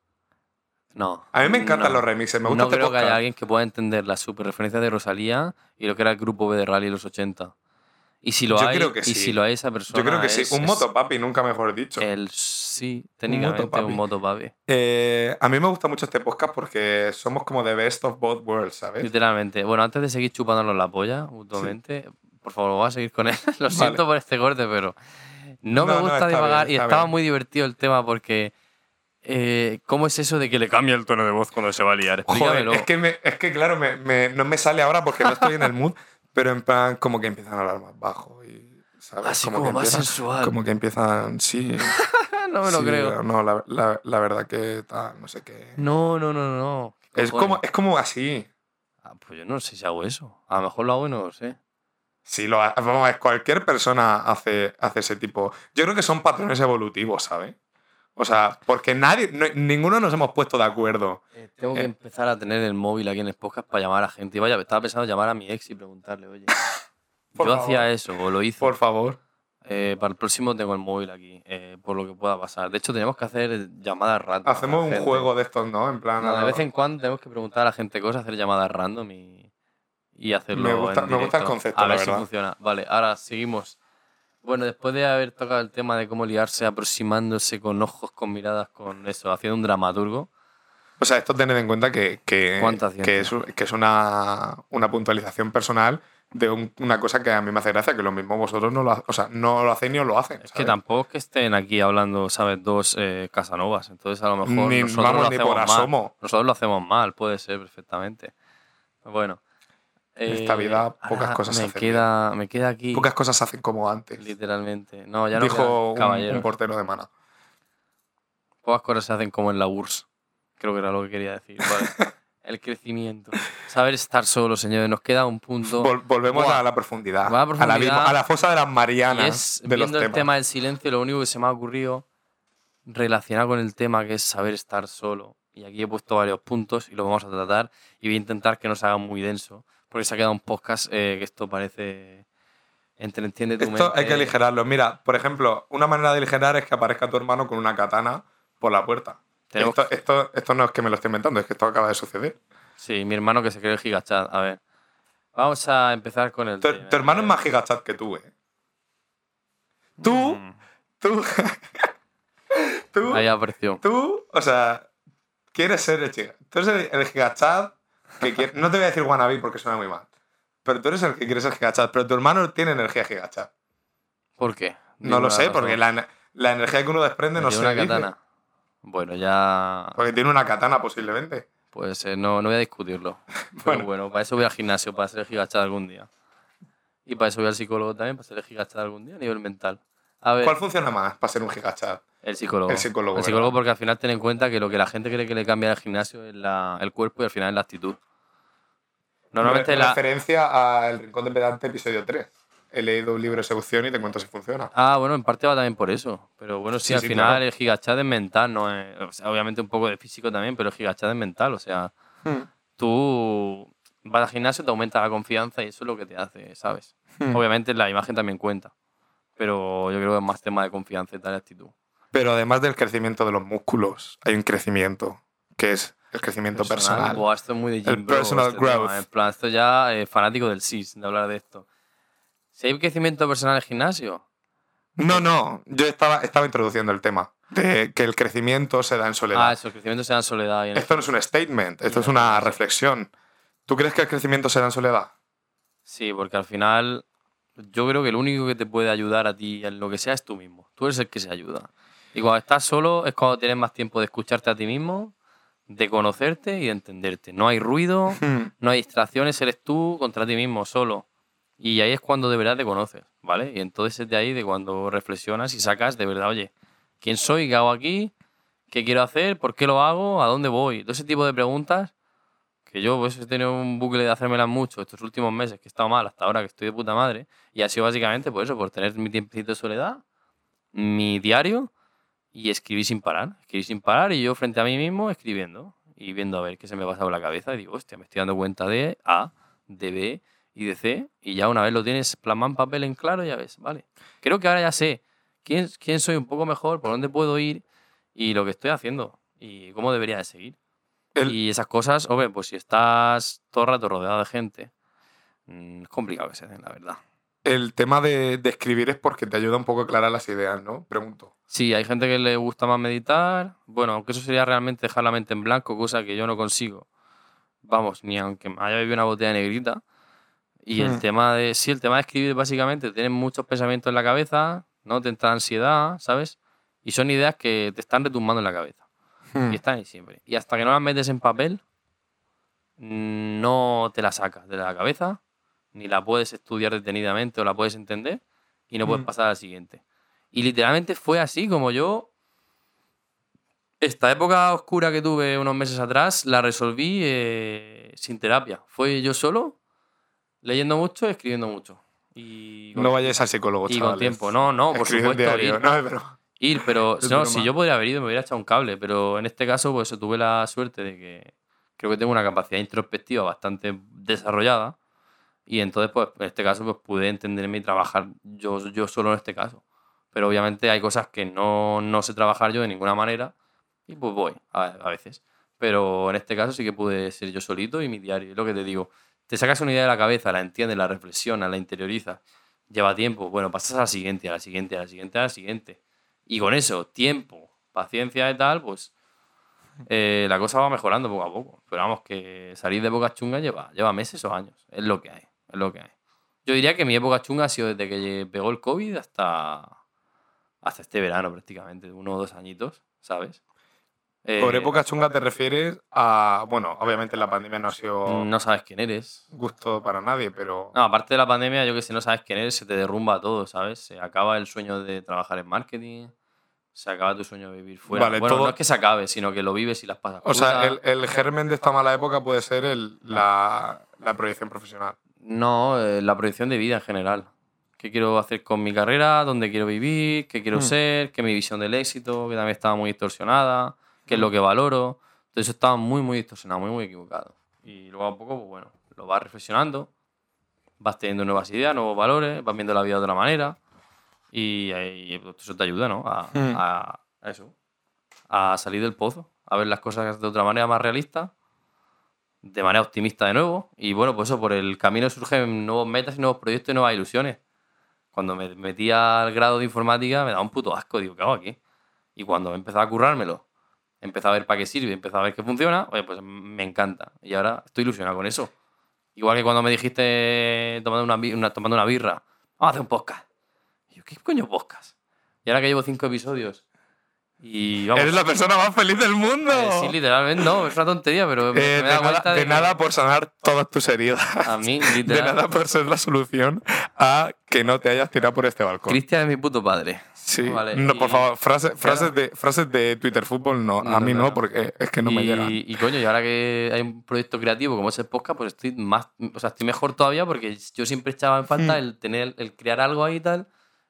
No. A mí me encantan no. los remixes, me gusta No este creo que haya alguien que pueda entender la super referencia de Rosalía y lo que era el grupo B de Rally en los 80. Y si lo Yo hay, creo que y sí. si lo hay esa persona. Yo creo que es- sí. Un motopapi, nunca mejor dicho. El, sí, técnicamente un motopapi. Eh, a mí me gusta mucho este podcast porque somos como the best of both worlds, ¿sabes? Literalmente. Bueno, antes de seguir chupándonos la polla mutuamente, por favor, voy a seguir con él. [laughs] Lo siento por este corte, pero no, me No, gusta divagar bien, y estaba bien. muy divertido el tema porque. Eh, ¿Cómo es eso de que le cambia el tono de voz cuando se va a liar? Joder, es que, me- es que claro, me- me- no me sale ahora porque no estoy en el mood, [laughs] pero en plan como que empiezan a hablar más bajo y, ¿sabes? Así como, como, que más empiezan, sensual. como que empiezan, sí. [laughs] no me lo sí, creo. No, la, la- la verdad que tal, no sé qué. No, no, no, no. ¿Qué Es cojones? como, es como así. Ah, pues yo no sé si hago eso. A lo mejor lo hago y no lo sé. Sí, lo, ha- vamos a ver, cualquier persona hace, hace ese tipo. Yo creo que son patrones evolutivos, ¿sabes? O sea, porque nadie, no- ninguno nos hemos puesto de acuerdo. tengo que Eh. empezar a tener el móvil aquí en el podcast para llamar a gente. Y vaya, estaba pensando llamar a mi ex y preguntarle, oye. [laughs] Yo favor. hacía eso, o lo hice. Por favor. Eh, para el próximo tengo el móvil aquí, eh, por lo que pueda pasar. De hecho, tenemos que hacer llamadas random. Hacemos un gente. juego de estos, ¿no? En plan. De vez en cuando tenemos que preguntar a la gente cosas, hacer llamadas random y, y hacerlo. Me gusta- en me gusta el concepto, A la ver si funciona. Vale, ahora seguimos. Bueno, después de haber tocado el tema de cómo liarse aproximándose con ojos, con miradas, con eso, haciendo un dramaturgo. O sea, esto tened en cuenta que, que, que es, que es una, una puntualización personal de un- una cosa que a mí me hace gracia, que lo mismo vosotros no lo, o sea, no lo hacéis ni os lo hacen. Es que tampoco es que estén aquí hablando, ¿sabes? Dos eh, Casanovas. Entonces, a lo mejor Ni- nosotros vamos, lo ni hacemos por mal. asomo. Nosotros lo hacemos mal, puede ser perfectamente. Bueno. En esta eh, vida pocas ahora cosas me hacen queda, me queda aquí. Pocas cosas se hacen como antes. Literalmente. No, ya no Dijo un, un portero de mana. Pocas cosas se hacen como en la URSS. Creo que era lo que quería decir. Vale. [laughs] El crecimiento. Saber estar solo, señores. Nos queda un punto. Vol- volvemos Buah. a la profundidad. Va a A, la, profundidad. a la fosa de las y Marianas es, de los viendo el temas. tema del silencio, lo único que se me ha ocurrido relacionado con el tema que es saber estar solo. Y aquí he puesto varios puntos y lo vamos a tratar. Y voy a intentar que no se haga muy denso. Porque se ha quedado un podcast eh, que esto parece. Entreentiende tu Esto mente. hay que aligerarlo. Mira, por ejemplo, una manera de aligerar es que aparezca tu hermano con una katana por la puerta. Esto, esto, esto no es que me lo esté inventando, es que esto acaba de suceder. Sí, mi hermano que se cree el gigachat. A ver. Vamos a empezar con el. Tu, hermano es más gigachat que tú, ¿eh? Tú, Mm, tú, [laughs] tú, Ahí apareció. tú, o sea, quieres ser el chica. Tú eres el, el gigachat que quiere- No te voy a decir wannabe porque suena muy mal. Pero tú eres el que quiere ser gigachat. Pero tu hermano tiene energía gigachat. ¿Por qué? No lo sé, razón. porque la, la energía que uno desprende no ¿Tiene se una dice. katana? Bueno, ya. Porque tiene una katana posiblemente. Pues eh, no, no voy a discutirlo. [laughs] Pero Bueno. bueno. para eso voy al gimnasio, para ser gigachat algún día. Y para eso voy al psicólogo también, para ser gigachat algún día a nivel mental. A ver, ¿Cuál funciona más para ser un gigachat? el psicólogo. El psicólogo, El psicólogo porque al final ten en cuenta que lo que la gente cree que le cambia al gimnasio es la- el cuerpo y al final es la actitud. Normalmente la... Referencia al Rincón del Pedante, episodio 3. He leído un libro de seducción y te cuento si funciona. Ah, bueno, en parte va también por eso. Pero bueno, sí, Sí, al sí, final claro. el gigachat es mental, no es, o sea, obviamente un poco de físico también, pero el gigachat es mental. O sea, Hmm. tú vas al gimnasio, te aumenta la confianza y eso es lo que te hace, ¿sabes? Hmm. Obviamente la imagen también cuenta. Pero yo creo que es más tema de confianza y tal actitud. Pero además del crecimiento de los músculos, hay un crecimiento que es el crecimiento personal. Buah, esto es muy de El bro, personal este tema, growth. En plan, esto ya eh, fanático del SIS, de hablar de esto. Si hay crecimiento personal en el gimnasio, No, no, yo estaba, estaba introduciendo el tema de que el crecimiento se da en soledad. ah, eso, el crecimiento se da en soledad. En Esto no es un statement, esto es una reflexión. ¿Tú crees que el crecimiento se da en soledad? Sí, porque al final yo creo que lo único que te puede ayudar a ti en lo que sea es tú mismo. Tú eres el que se ayuda. Y cuando estás solo es cuando tienes más tiempo de escucharte a ti mismo, de conocerte y de entenderte. No hay ruido, [laughs] no hay distracciones, eres tú contra ti mismo, solo. Y ahí es cuando de verdad te conoces, ¿vale? Y entonces es de ahí de cuando reflexionas y sacas de verdad, oye, ¿quién soy? ¿Qué hago aquí? ¿Qué quiero hacer? ¿Por qué lo hago? ¿A dónde voy? Todo ese tipo de preguntas que yo pues, he tenido un bucle de hacérmelas mucho estos últimos meses, que he estado mal hasta ahora, que estoy de puta madre, y ha sido básicamente por eso, por tener mi tiempecito de soledad, mi diario y escribir sin parar. Escribir sin parar y yo frente a mí mismo escribiendo y viendo a ver qué se me pasa por la cabeza y digo, hostia, me estoy dando cuenta de A, de B y de C y ya una vez lo tienes plasmado en papel en claro, ya ves, vale. Creo que ahora ya sé quién, quién soy un poco mejor, por dónde puedo ir y lo que estoy haciendo y cómo debería de seguir. El- Y esas cosas, hombre, pues si estás todo el rato rodeado de gente, mm, es complicado que se den, la verdad. El tema de, de escribir es porque te ayuda un poco a aclarar las ideas, ¿no? Pregunto. Sí, hay gente que le gusta más meditar. Bueno, aunque eso sería realmente dejar la mente en blanco, cosa que yo no consigo. Vamos, ni aunque me haya bebido una botella negrita. Y el Hmm. tema de. Sí, el tema de escribir, básicamente, tienes muchos pensamientos en la cabeza, ¿no? Te entra ansiedad, ¿sabes? Y son ideas que te están retumbando en la cabeza. Hmm. Y están ahí siempre. Y hasta que no las metes en papel, no te la sacas de la cabeza, ni la puedes estudiar detenidamente o la puedes entender, y no puedes Mm. pasar a la siguiente. Y literalmente fue así como yo. Esta época oscura que tuve unos meses atrás la resolví eh, sin terapia. Fue yo solo, leyendo mucho y escribiendo mucho. Y con, No vayáis al psicólogo, y con chavales. tiempo. No, no, por Escribid un supuesto. diario, ir- no, [laughs] pero- Ir, pero no, si yo podría haber ido me hubiera echado un cable, pero en este caso pues tuve la suerte de que creo que tengo una capacidad introspectiva bastante desarrollada y entonces pues en este caso pues pude entenderme y trabajar yo, yo solo en este caso. Pero obviamente hay cosas que no, no sé trabajar yo de ninguna manera y pues voy a, a veces. Pero en este caso sí que pude ser yo solito y mi diario, es lo que te digo. Te sacas una idea de la cabeza, la entiendes, la reflexionas, la interiorizas. Lleva tiempo. Bueno, pasas a la siguiente, a la siguiente, a la siguiente, a la siguiente. Y con eso, tiempo, paciencia y tal, pues eh, la cosa va mejorando poco a poco. Pero vamos, que salir de época chunga lleva, lleva meses o años. Es lo que hay, es lo que hay. Yo diría que mi época chunga ha sido desde que pegó el COVID hasta, hasta este verano prácticamente, uno o dos añitos, ¿sabes? Por Eh, época chunga te refieres a. Bueno, obviamente la pandemia no ha sido No sabes quién eres. gusto para nadie, pero. No, aparte de la pandemia, yo que sé, no sabes quién eres, se te derrumba todo, ¿sabes? Se acaba el sueño de trabajar en marketing, se acaba tu sueño de vivir fuera. Vale, bueno, todo- no es que se acabe, sino que lo vives y las pasas. O sea, el, el germen de esta mala época puede ser el, la, la proyección profesional. No, eh, la proyección de vida en general. ¿Qué quiero hacer con mi carrera? ¿Dónde quiero vivir? ¿Qué quiero Hmm. ser? ¿Qué mi visión del éxito? Que también estaba muy distorsionada. ¿Qué es lo que valoro? Eso estaba muy, muy distorsionado, muy, muy equivocado. Y luego a poco, pues bueno, lo vas reflexionando, vas teniendo nuevas ideas, nuevos valores, vas viendo la vida de otra manera. Y, ahí, pues, eso te ayuda, ¿no? A, Hmm. a- a eso. A salir del pozo, a ver las cosas de otra manera más realista de manera optimista de nuevo. Y bueno, pues eso, por el camino surgen nuevos metas y nuevos proyectos y nuevas ilusiones. Cuando me metía al grado de informática me daba un puto asco, digo, ¿qué hago aquí? Y cuando empezaba a currármelo, empezaba a ver para qué sirve, empezaba a ver qué funciona, oye, pues me encanta. Y ahora estoy ilusionado con eso. Igual que cuando me dijiste tomando una, tomando una birra, vamos a hacer un podcast. Y yo, ¿qué coño podcast? Y ahora que llevo cinco episodios y vamos, Eres la persona más feliz del mundo. eh, sí, literalmente, no, es una tontería, pero me, Eh, me de, da nada, cuenta de que nada por sanar todas tus heridas. a mí, [laughs] De literal, nada por ser la solución a que no te hayas tirado por este balcón. Cristian es mi puto padre. Sí. Vale, no, por y- favor, frase- frases, de, frases de Twitter Fútbol no. No, a mí no, no, porque es que no me y, llegan. y coño, y ahora que hay un proyecto creativo como es el podcast, pues estoy más, o sea, estoy mejor todavía porque yo siempre echaba en falta Hmm. el tener, el crear algo ahí y tal.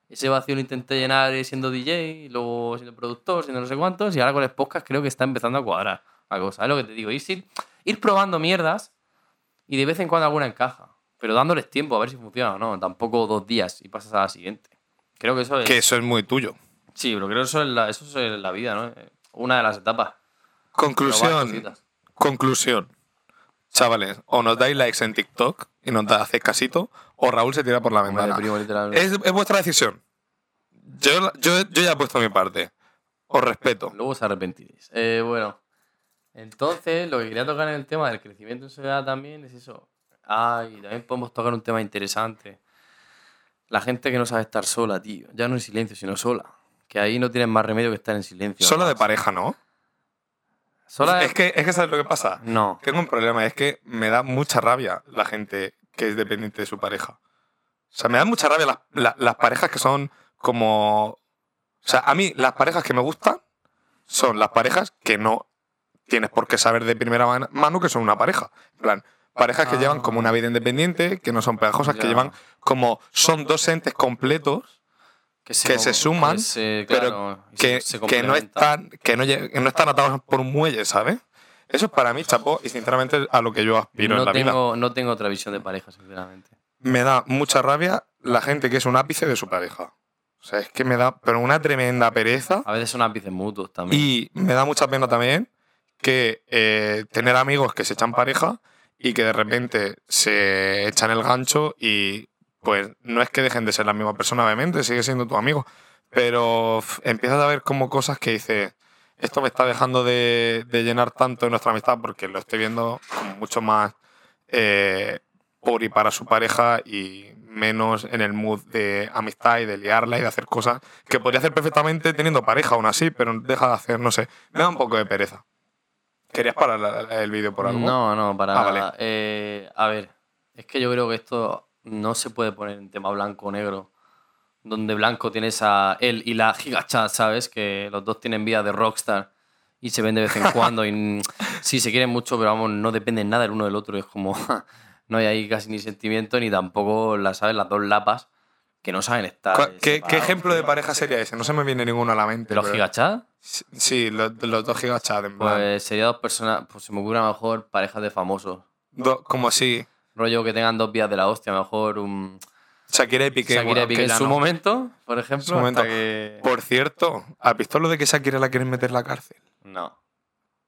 Ese vacío lo intenté llenar eh, siendo DJ, y luego siendo productor, siendo no sé cuántos, y ahora con el podcast creo que está empezando a cuadrar la cosa. Es lo que te digo, ir, ir probando mierdas y de vez en cuando alguna encaja, pero dándoles tiempo a ver si funciona o no. Tampoco dos días y pasas a la siguiente. Creo que eso es. Que eso es muy tuyo. Sí, pero creo que eso es la, eso es la vida, ¿no? Una de las etapas. Conclusión. Conclusión. Chavales, o nos dais likes en TikTok y nos da- hacéis casito, o Raúl se tira por la ventana. primo. Es, es vuestra decisión. Yo, yo, yo ya he puesto mi parte. Os respeto. Luego os arrepentiréis. Eh, bueno, entonces lo que quería tocar en el tema del crecimiento en sociedad también es eso. Ah, y también podemos tocar un tema interesante. La gente que no sabe estar sola, tío. Ya no en silencio, sino sola. Que ahí no tienen más remedio que estar en silencio. Solo de pareja, ¿no? Sola Es que, es que ¿sabes lo que pasa? No. Tengo un problema, es que me da mucha rabia la gente que es dependiente de su pareja. O sea, me da mucha rabia las, la- las parejas que son como... O sea, a mí las parejas que me gustan son las parejas que no tienes por qué saber de primera man- mano que son una pareja. En plan, parejas que Ah. llevan como una vida independiente, que no son pegajosas, que llevan como... Son dos entes completos que se suman, que se- pero claro, y que, se- se que no están que no, que no están atados por un muelle, ¿sabes? Eso es para mí, chapo, y sinceramente a lo que yo aspiro en No la vida. tengo, no tengo otra visión de pareja, sinceramente. Me da mucha rabia la gente que es un ápice de su pareja. O sea, es que me da pero una tremenda pereza A veces son ápices mutuos también. y me da mucha pena también que eh, tener amigos que se echan pareja y que de repente se echan el gancho y pues no es que dejen de ser la misma persona, obviamente, sigue siendo tu amigo, pero empiezas a ver como cosas que dices, esto me está dejando de, de llenar tanto en nuestra amistad porque lo estoy viendo como mucho más eh, por y para su pareja y menos en el mood de amistad y de liarla y de hacer cosas que podría hacer perfectamente teniendo pareja aún así, pero deja de hacer, no sé, me da un poco de pereza. ¿Querías parar el vídeo por algo? No, no, para Ah, vale. Eh, a ver, es que yo creo que esto no se puede poner en tema blanco o negro. Donde blanco tienes a él y la gigachat, ¿sabes? Que los dos tienen vida de rockstar y se ven de vez en [laughs] cuando. y mm, sí, se quieren mucho, pero vamos, no dependen nada el uno del otro. Es como, [laughs] no hay ahí casi ni sentimiento ni tampoco, la, ¿sabes? Las dos lapas que no saben estar. ¿Cuál- eh, ¿Qué, qué ejemplo de pareja sería ese? No se me viene ninguno a la mente. ¿De los pero-? Sí, los, los dos gigachats, en plan. Pues sería dos personas, pues se me ocurre a lo mejor parejas de famosos. Do- como si Rollo que tengan dos vías de la hostia, a lo mejor un Shakira y Piqué. Shakira y Piqué que en su no. momento, por ejemplo. Su momento. que- Por cierto, ¿has visto lo de que Shakira la quieren meter en la cárcel? No,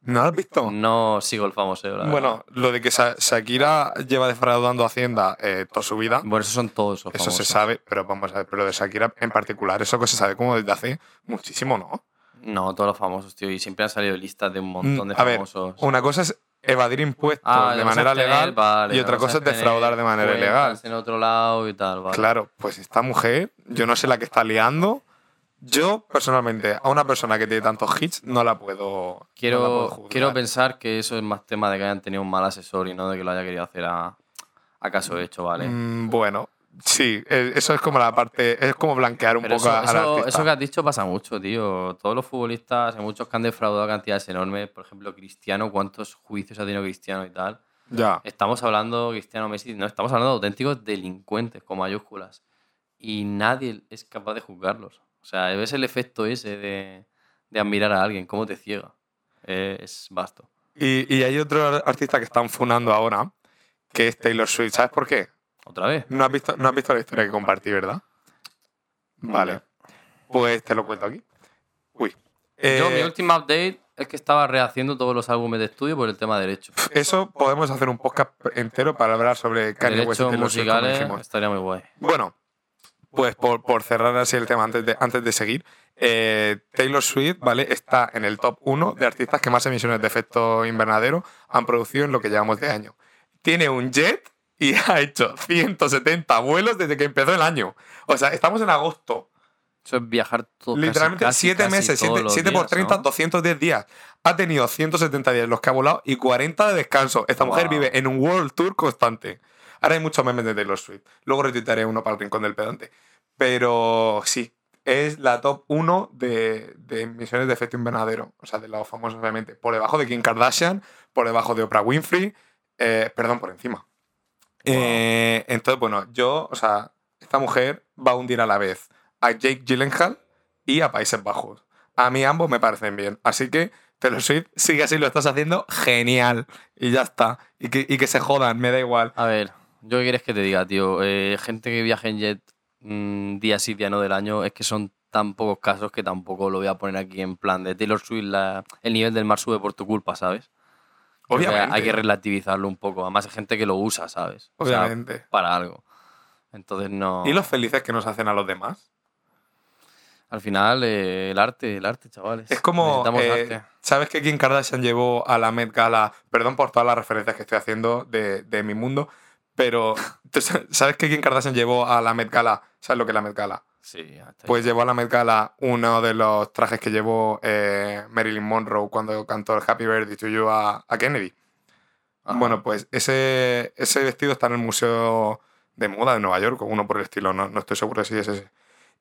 ¿No lo has visto? no sigo el famoso. la verdad. Bueno, lo de que Sha- Shakira lleva defraudando a Hacienda eh, toda su vida, bueno, esos son todos los eso famosos. se sabe, pero vamos a ver, pero de Shakira en particular, eso que se sabe como desde hace muchísimo, ¿no? No, todos los famosos, tío. Y siempre han salido listas de un montón de Mm, ver, famosos. una cosa es evadir impuestos Ah, de manera tener, legal vale, y otra cosa es defraudar de manera ilegal. En otro lado y tal, vale. Claro, pues esta mujer, yo no sé la que está liando. Yo, personalmente, a una persona que tiene tantos hits, no la puedo. no la puedo Quiero, quiero pensar que eso es más tema de que hayan tenido un mal asesor y no de que lo haya querido hacer a, a caso hecho, ¿vale? Mm, bueno, sí, eh, eso es como la parte. Es como blanquear un Pero poco eso, al eso- eso que has dicho pasa mucho, tío. Todos los futbolistas, hay muchos que han defraudado cantidades enormes. Por ejemplo, Cristiano, ¿cuántos juicios ha tenido Cristiano y tal? Ya. Estamos hablando, Cristiano Messi, no, estamos hablando de auténticos delincuentes con mayúsculas. Y nadie es capaz de juzgarlos. O sea, ves el efecto ese de, de admirar a alguien, cómo te ciega. Eh, es vasto. Y, y hay otro artista que están funando ahora, que es Taylor Swift. ¿Sabes por qué? ¿Otra vez? No has visto, no has visto la historia que compartí, ¿verdad? Vale. Pues te lo cuento aquí. Uy. Yo, Eh, mi última update es que estaba rehaciendo todos los álbumes de estudio por el tema de derechos. Eso podemos hacer un podcast entero para hablar sobre Kanye Derechos musicales estaría muy guay. Bueno, pues por, por cerrar así el tema antes de, antes de seguir, eh, Taylor Swift, ¿vale? Está en el top 1 de artistas que más emisiones de efecto invernadero han producido en lo que llevamos de año. Tiene un jet y [laughs] ha hecho 170 vuelos desde que empezó el año. O sea, estamos en agosto. Eso es viajar todo. Literalmente casi- 7 casi meses, todos 7, los por días, 30, ¿no? 210 días. Ha tenido 170 días los que ha volado y 40 de descanso. Esta mujer vive en un world tour constante. Ahora hay muchos memes de Taylor Swift. Luego retuitaré uno para el rincón del pedante. Pero sí, es la top 1 de, de emisiones de efecto invernadero. O sea, de los famosos, obviamente. Por debajo de Kim Kardashian, por debajo de Oprah Winfrey. eh, perdón, por encima. Eh, entonces, bueno, yo, o sea, esta mujer va a hundir a la vez a Jake Gyllenhaal y a Países Bajos. A mí ambos me parecen bien. Así que Taylor Swift, sigue así, lo estás haciendo genial. Y ya está. Y que, y que se jodan, me da igual. A ver, ¿yo qué quieres que te diga, tío? Eh, gente que viaja en jet mm, día sí, día no del año, es que son tan pocos casos que tampoco lo voy a poner aquí en plan de Taylor Swift, la- el nivel del mar sube por tu culpa, ¿sabes? Obviamente. Hay que relativizarlo un poco. Además, hay gente que lo usa, ¿sabes? O sea, Obviamente. para algo. Entonces, no. ¿Y los felices que nos hacen a los demás? Al final, eh, el arte, el arte, chavales. Es como. Eh, arte. ¿Sabes que Kim Kardashian llevó a la Met Gala? Perdón por todas las referencias que estoy haciendo de, de mi mundo, pero ¿tú sa- ¿sabes que Kim Kardashian llevó a la Met Gala? ¿Sabes lo que es la Met Gala? Sí, hasta. Pues llevó a la Met Gala uno de los trajes que llevó eh, Marilyn Monroe cuando cantó el Happy Birthday to You a, a Kennedy. Ajá. Bueno, pues ese, ese vestido está en el Museo de Moda de Nueva York, o uno por el estilo, no, no estoy seguro si es ese.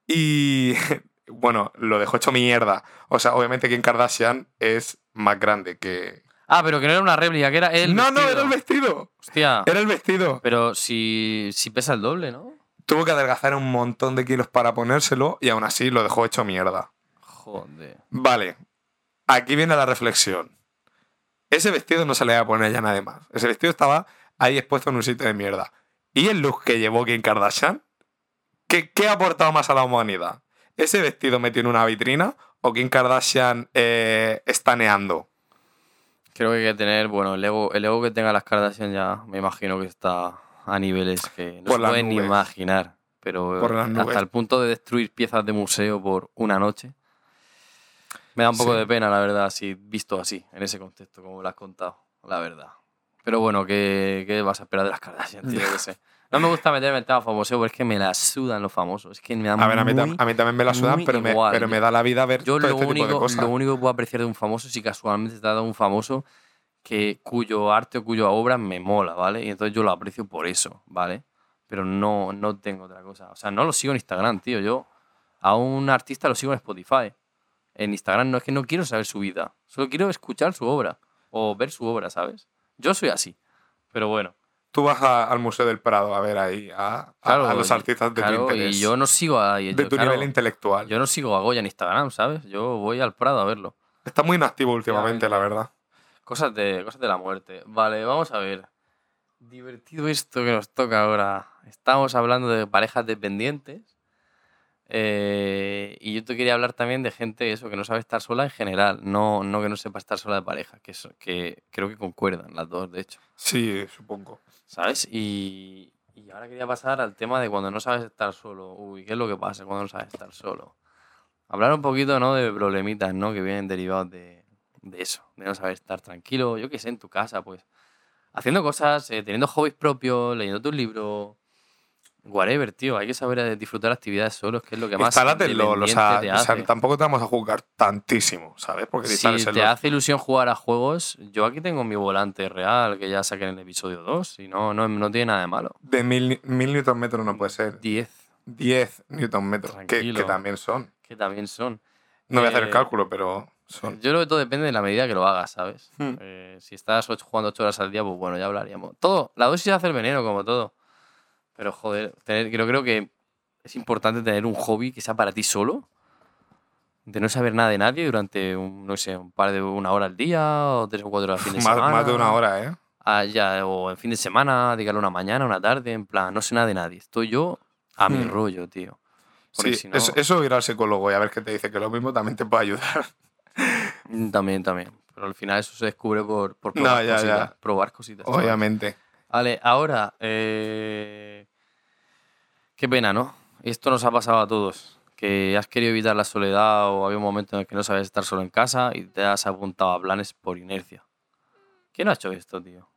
Y [laughs] bueno, lo dejó hecho mierda. O sea, obviamente Kim Kardashian es más grande que... Ah, pero que no era una réplica, que era el. no, no, vestido. era el vestido. Hostia. Era el vestido. Pero si, si pesa el doble, ¿no? Tuvo que adelgazar un montón de kilos para ponérselo y aún así lo dejó hecho mierda. Joder. Vale, aquí viene la reflexión. Ese vestido no se le iba a poner ya nadie más. Ese vestido estaba ahí expuesto en un sitio de mierda. ¿Y el look que llevó Kim Kardashian? ¿Qué, qué ha aportado más a la humanidad? ¿Ese vestido metido en una vitrina o Kim Kardashian eh, estaneando? Creo que hay que tener, bueno, el ego, el ego que tenga las Kardashian ya me imagino que está a niveles que no se pueden ni imaginar. Pero hasta el punto de destruir piezas de museo por una noche. Me da un poco Sí. de pena, la verdad, así visto así, en ese contexto, como lo has contado, la verdad. Pero bueno, ¿qué, qué vas a esperar de las Kardashian, tío? Sé. No me gusta meterme en tema famoso, pero es que me la sudan los famosos. Es que me dan A ver, a mí, muy- a mí también me la sudan, muy pero me, igual. pero me da la vida ver Yo todo lo este tipo de único, cosas. lo único que puedo apreciar de un famoso es si casualmente te ha dado un famoso que, cuyo arte o cuya obra me mola, ¿vale? Y entonces yo lo aprecio por eso, ¿vale? Pero no, no tengo otra cosa. O sea, no lo sigo en Instagram, tío. Yo a un artista lo sigo en Spotify. En Instagram no es que no quiero saber su vida. Solo quiero escuchar su obra o ver su obra, ¿sabes? Yo soy así. Pero bueno. Tú vas a- al Museo del Prado a ver ahí a, a- Claro, a los artistas de tu claro, interés. y yo no sigo a... de yo, tu claro, nivel intelectual. yo no sigo a Goya en Instagram, ¿sabes? Yo voy al Prado a verlo. Está muy inactivo últimamente, la verdad. Cosas de, cosas de la muerte. Vale, vamos a ver. Divertido esto que nos toca ahora. Estamos hablando de parejas dependientes. eh, y yo te quería hablar también de gente eso, que no sabe estar sola en general. No, no que no sepa estar sola de pareja. Que, eso, que creo que concuerdan las dos, de hecho. Sí, supongo. ¿Sabes? Y, y ahora quería pasar al tema de cuando no sabes estar solo. Uy, ¿qué es lo que pasa cuando no sabes estar solo? Hablar un poquito, ¿no? De problemitas, ¿no? Que vienen derivados de, de eso, de no saber estar tranquilo, yo qué sé, en tu casa, pues. Haciendo cosas, eh, teniendo hobbies propios, leyendo tus libros. Whatever, tío. Hay que saber eh, disfrutar actividades solos, que es lo que más. Instálate el LOL, o sea, te o sea, hace. tampoco te vamos a jugar tantísimo, ¿sabes? Porque Si te hace ilusión jugar a juegos, yo aquí tengo mi volante real que ya saqué en el episodio 2 y no, no, no tiene nada de malo. De mil, mil newton metros no puede ser. 10, 10 newton metros, que, que también son. que también son. No voy a hacer el Eh, cálculo, pero son. Yo creo que todo depende de la medida que lo hagas, ¿sabes? Hmm. Eh, si estás jugando 8 horas al día, pues bueno, ya hablaríamos. Todo, la dosis hace el veneno, como todo. Pero joder, tener, creo, creo que es importante tener un hobby que sea para ti solo. De no saber nada de nadie durante, un, no sé, un par de una hora al día o tres o cuatro horas al fin de Más, semana. más de una hora, ¿eh? Ah, ya, o en fin de semana, dedicarle una mañana, una tarde, en plan, no sé nada de nadie. Estoy yo a mi Hmm. rollo, tío. Porque Sí, si no- eso, eso ir al psicólogo y a ver qué te dice, que lo mismo también te puede ayudar. [laughs] También, también. Pero al final eso se descubre por, por No, probar ya, cositas. ya. Probar cositas. Obviamente. Vale, ahora. eh, Qué pena, ¿no? Esto nos ha pasado a todos. Que has querido evitar la soledad o había un momento en el que no sabes estar solo en casa y te has apuntado a planes por inercia. ¿Quién ha hecho esto, tío?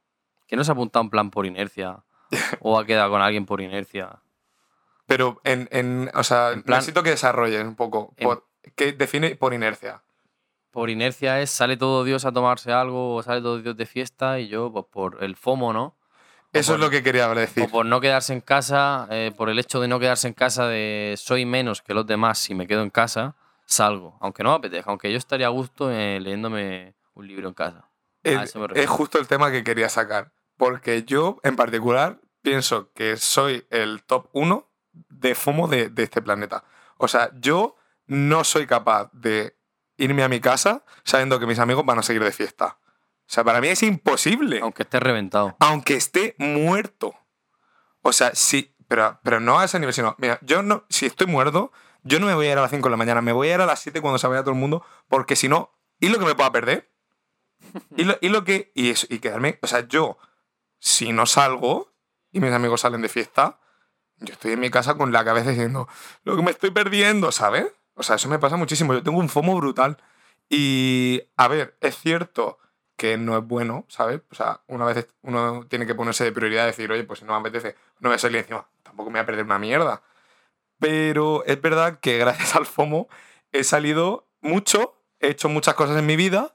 ¿Quién no se ha apuntado a un plan por inercia? [laughs] ¿O ha quedado con alguien por inercia? Pero en, en o sea, En plan- necesito que desarrolles un poco. En- Por, ¿Qué define por inercia? Por inercia es sale todo Dios a tomarse algo o sale todo Dios de fiesta y yo, pues por el FOMO, ¿no? Eso por- es lo que quería decir. O por no quedarse en casa, eh, por el hecho de no quedarse en casa de soy menos que los demás si me quedo en casa, salgo. Aunque no me apetezca, aunque yo estaría a gusto eh, leyéndome un libro en casa. Es, justo el tema que quería sacar. Porque yo, en particular, pienso que soy el top 1 de FOMO de, de este planeta. O sea, yo no soy capaz de irme a mi casa sabiendo que mis amigos van a seguir de fiesta. O sea, para mí es imposible. Aunque esté reventado. aunque esté muerto. O sea, sí, pero, pero no a ese nivel, sino, mira, yo no, si estoy muerto, yo no me voy a ir a las 5 de la mañana, me voy a ir a las 7 cuando se vaya todo el mundo, porque si no, ¿y lo que me pueda perder? [laughs] ¿Y lo, y lo que, y, eso, y quedarme, o sea, yo, si no salgo y mis amigos salen de fiesta, yo estoy en mi casa con la cabeza diciendo, lo que me estoy perdiendo, ¿sabes? O sea, eso me pasa muchísimo, yo tengo un FOMO brutal. Y, a ver, es cierto que no es bueno, ¿sabes? O sea, una vez uno tiene que ponerse de prioridad y decir, oye, pues si no me apetece, no voy a salir encima. Tampoco me voy a perder una mierda. Pero es verdad que [laughs] gracias al FOMO he salido mucho, he hecho muchas cosas en mi vida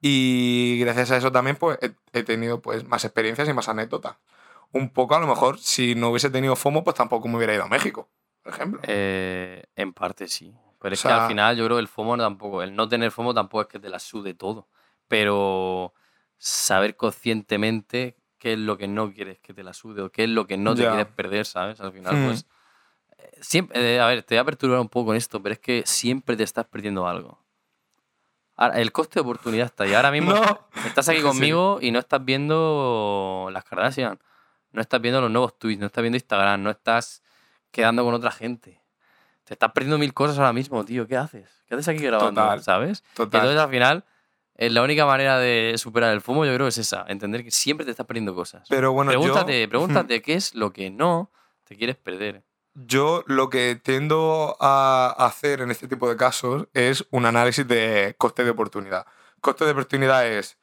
y gracias a eso también pues, he, tenido pues, más experiencias y más anécdotas. Un poco, a lo mejor, si no hubiese tenido FOMO, pues tampoco me hubiera ido a México, por ejemplo. Eh, en parte sí. Pero es O que al final yo creo que el FOMO tampoco, el no tener FOMO tampoco es que te la sude todo. Pero saber conscientemente qué es lo que no quieres que te la sude o qué es lo que no te quieres perder, ¿sabes? Al final, Hmm. pues. eh, Siempre, eh, a ver, te voy a perturbar un poco con esto, pero es que siempre te estás perdiendo algo. Ahora, el coste de oportunidad está ahí. Ahora [laughs] mismo No. estás aquí Sí. conmigo y no estás viendo las Kardashian. No estás viendo los nuevos tweets, no estás viendo Instagram, no estás quedando con otra gente. Te estás perdiendo mil cosas ahora mismo, tío. ¿Qué haces? ¿Qué haces aquí grabando? Total, ¿Sabes? Total. Entonces al final eh, la única manera de superar el FOMO yo creo es esa, entender que siempre te estás perdiendo cosas. Pero bueno, pregúntate, yo, [laughs] pregúntate qué es lo que no te quieres perder. yo lo que tiendo a hacer en este tipo de casos es un análisis de coste de oportunidad. Coste de oportunidad es,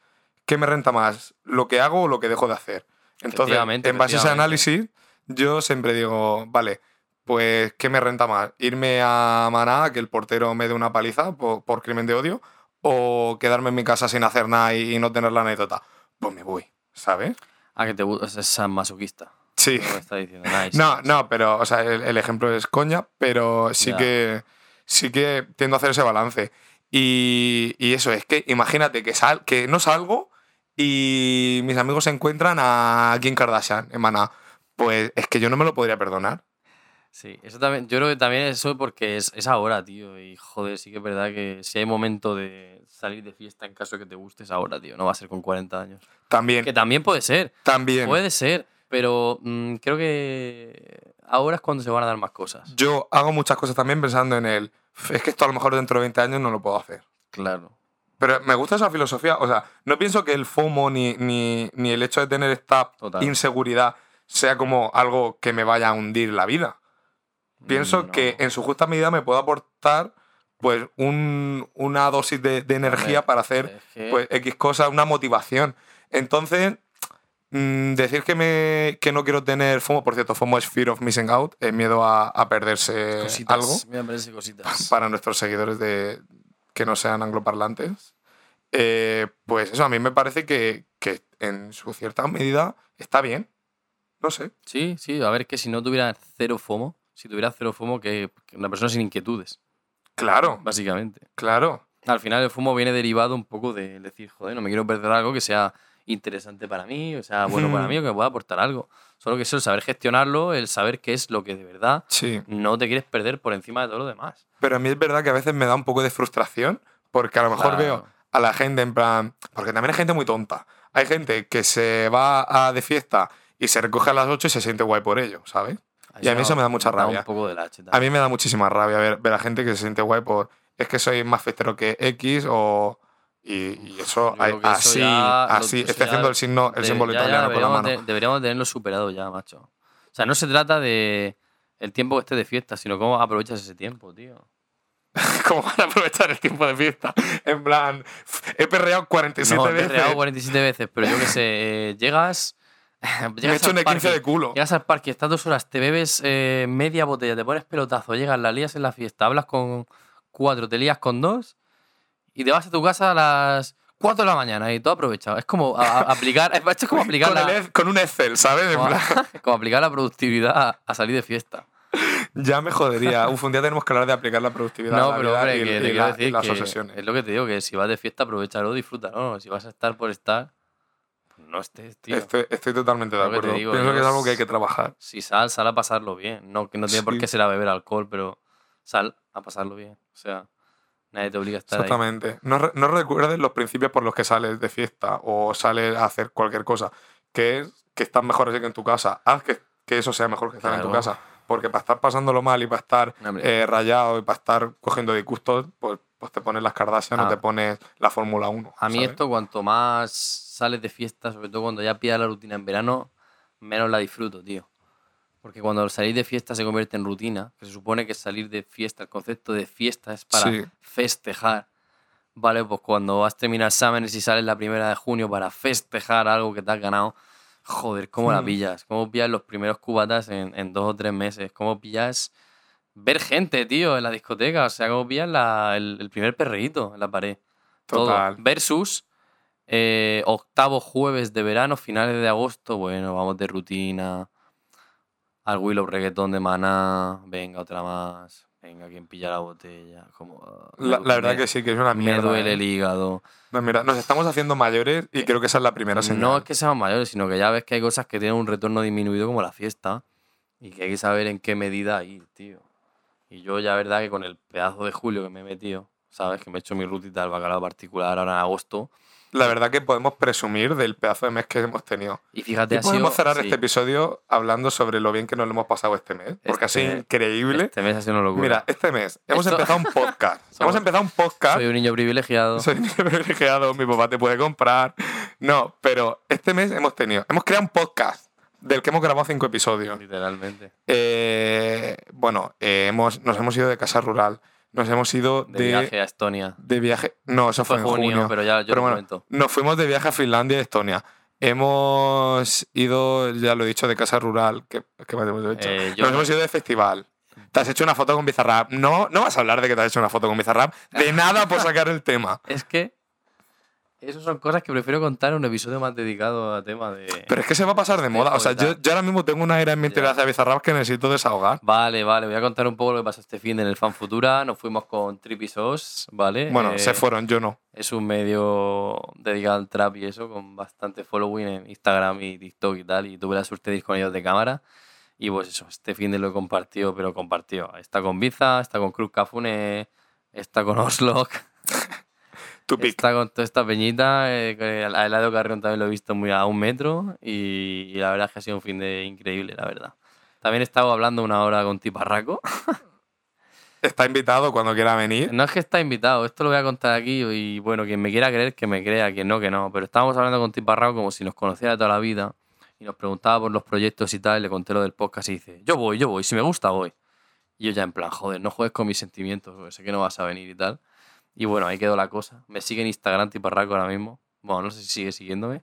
¿qué me renta más? ¿Lo que hago o lo que dejo de hacer? Entonces, en base a ese análisis, yo siempre digo, vale, pues ¿qué me renta más? ¿Irme a Maná, que el portero me dé una paliza por, por crimen de odio? ¿O quedarme en mi casa sin hacer nada y, y no tener la anécdota? Pues me voy, ¿sabes? Ah, que te gusta, es masoquista. Sí. Está diciendo. Nice. No, no, pero, o sea, el, el ejemplo es coña, pero sí que sí que tiendo a hacer ese balance. Y, y eso, es que imagínate que, sal, que no salgo y mis amigos se encuentran a Kim Kardashian en Maná. Pues es que yo no me lo podría perdonar. Sí, eso también, yo creo que también eso porque es, es ahora, tío. Y joder, sí que es verdad que si hay momento de salir de fiesta en caso de que te guste es ahora, tío. No va a ser con 40 años. También, Que también puede ser, también. puede ser. Pero mm, creo que ahora es cuando se van a dar más cosas. Yo hago muchas cosas también pensando en el. Es que esto a lo mejor dentro de 20 años no lo puedo hacer. Claro. Pero me gusta esa filosofía. O sea, no pienso que el FOMO ni, ni, ni el hecho de tener esta Total. inseguridad sea como algo que me vaya a hundir la vida. Pienso Mm, que en su justa medida me puede aportar pues un- una dosis de, de energía para hacer que- pues X cosas, una motivación. Entonces, mm, decir que, me, que no quiero tener FOMO, por cierto, FOMO es Fear of Missing Out, es miedo a, a perderse cositas. algo Mira, parece cositas. [laughs] para nuestros seguidores de, que no sean angloparlantes. Eh, pues eso, a mí me parece que, que en su cierta medida está bien. No sé. Sí, sí, a ver, que si no tuvieras cero FOMO, si tuvieras cero FOMO, que, que una persona sin inquietudes, Claro, básicamente. claro. Al final el FOMO viene derivado un poco de decir, joder, no me quiero perder algo que sea interesante para mí, o sea, bueno para Ujú. mí o que me pueda aportar algo. Solo que eso, el saber gestionarlo, el saber qué es lo que de verdad Sí. no te quieres perder por encima de todo lo demás. Pero a mí es verdad que a veces me da un poco de frustración porque a lo mejor Claro. veo a la gente en plan. Porque también hay gente muy tonta. Hay gente que se va a de fiesta y se recoge a las 8 y se siente guay por ello, ¿sabes? Y a mí eso me da mucha rabia. un poco de lache A mí me da muchísima rabia ver, ver a gente que se siente guay por. Es que soy más festero que X o. Y, y eso, hay- así, ya- así. Estoy haciendo el signo, el De- símbolo ya- ya italiano con la mano. de- deberíamos tenerlo superado ya, macho. O sea, no se trata de el tiempo que estés de fiesta, sino cómo aprovechas ese tiempo, tío. [laughs] ¿Cómo van a aprovechar el tiempo de fiesta? En plan, he perreado 47 No, te he veces. reado 47 veces, pero yo qué sé, eh, llegas. [laughs] Me he hecho un al E15 parque, de culo. Llegas al parque, estás dos horas, te bebes eh, media botella, te pones pelotazo, llegas, la lías en la fiesta, hablas con cuatro, te lías con dos y te vas a tu casa a las 4 de la mañana y todo aprovechado. Es como a- a- aplicar. Esto es como aplicar, Con, la, un Excel, ¿sabes? Como, [laughs] como aplicar la productividad a, a salir de fiesta. ya me jodería. Uf, un día tenemos que hablar de aplicar la productividad a No, la pero hombre, y, que y te la- quiero y decir las que obsesiones. es lo que te digo, que si vas de fiesta, aprovechalo, disfrútalo. Si vas a estar por estar, no estés, tío. Estoy, estoy totalmente de acuerdo. digo, Pienso que es algo que hay que trabajar. Si sal, sal a pasarlo bien. No, que no tiene por Sí. qué ser a beber alcohol, pero sal a pasarlo bien. O sea, nadie te obliga a estar ahí. Exactamente. No, re- no recuerdes los principios por los que sales de fiesta o sales a hacer cualquier cosa. Que es que estás mejor así que en tu casa. Haz que, que eso sea mejor que estar en tu casa. Porque para estar pasándolo mal y para estar No, eh, rayado y para estar cogiendo disgustos, pues, pues te pones las Kardashian o Ah. te pones la Fórmula 1. A mí ¿sabes? esto, cuanto más sales de fiesta, sobre todo cuando ya pillas la rutina en verano, menos la disfruto, tío. Porque cuando salir de fiesta se convierte en rutina, que se supone que salir de fiesta, el concepto de fiesta es para Sí. festejar. Vale, pues cuando vas a terminar exámenes y sales la primera de junio para festejar algo que te has ganado, joder, ¿cómo la Hmm. pillas? ¿Cómo pillas los primeros cubatas en, en dos o tres meses? ¿Cómo pillas ver gente, tío, en la discoteca? O sea, ¿cómo pillas la- el, el primer perreíto en la pared? Total. Todo. Versus eh, octavo jueves de verano, finales de agosto, bueno, vamos de rutina. Al Willow reggaetón de maná, venga otra más, venga quien pilla la botella. Como, ah, La, me- la verdad me- que sí, que es una Me mierda. duele ¿eh? el hígado. No, mira, nos estamos haciendo mayores y creo que esa es la primera señal. No es que seamos mayores, sino que ya ves que hay cosas que tienen un retorno disminuido como la fiesta y que hay que saber en qué medida ir, tío. Y yo ya verdad que con el pedazo de julio que me he metido, ¿sabes? Que me he hecho mi rutita del bacalao particular ahora en agosto, la verdad que podemos presumir del pedazo de mes que hemos tenido. Y fíjate, Y sido. podemos cerrar sí, este episodio hablando sobre lo bien que nos lo hemos pasado este mes. Porque ha sido Este- increíble. Este mes ha sido una locura. Mira, este mes hemos Esto- empezado un podcast. [laughs] hemos empezado un podcast. soy un niño privilegiado. [laughs] Soy niño privilegiado, mi papá te puede comprar. No, pero este mes hemos tenido, hemos creado un podcast del que hemos grabado cinco episodios. Literalmente. Eh, bueno, eh, hemos, nos hemos ido de casa rural, nos hemos ido De, de, viaje a Estonia. de viaje. No, eso fue, Fue en junio, junio. pero ya yo Pero lo bueno, comento. Nos fuimos de viaje a Finlandia y Estonia. Hemos ido, ya lo he dicho, de casa rural. ¿Qué, qué más hemos hecho? Eh, Nos no- hemos ido de festival. Te has hecho una foto con Bizarrap. No, no vas a hablar de que te has hecho una foto con Bizarrap. De nada por sacar el tema. Es que. Esas son cosas que prefiero contar en un episodio más dedicado a tema de. Pero es que se va a pasar de moda. O sea, yo, ahora mismo tengo una era en mi Ya. hacia Bizarrap que necesito desahogar. Vale, vale, voy a contar un poco lo que pasó este fin en el Fan Futura. Nos fuimos con Trippy Sauce, ¿vale? Bueno, Eh, se fueron, yo no. Es un medio dedicado al trap y eso, con bastante following en Instagram y TikTok y tal. Y tuve la suerte de ir con ellos de cámara. Y pues eso, este fin de lo he compartido, pero compartido. Está con Biza, está con Cruz Cafune, está con Oslo, [laughs] Tu pick. está con toda esta peñita. Eh, al lado Carrión también lo he visto muy a un metro. Y, y la verdad es que ha sido un fin de increíble, la verdad. También he estado hablando una hora con Tiparraco. [laughs] Está invitado cuando quiera venir. No es que está invitado, esto lo voy a contar aquí y bueno, quien me quiera creer, que me crea, quien no, que no. Pero estábamos hablando con Tiparrao como si nos conociera de toda la vida y nos preguntaba por los proyectos y tal, y le conté lo del podcast y dice, yo voy, yo voy, si me gusta voy. Y yo ya en plan, joder, no juegues con mis sentimientos, porque sé que no vas a venir y tal. Y bueno, ahí quedó la cosa. Me sigue en Instagram Tiparraco ahora mismo. Bueno, no sé si sigue siguiéndome,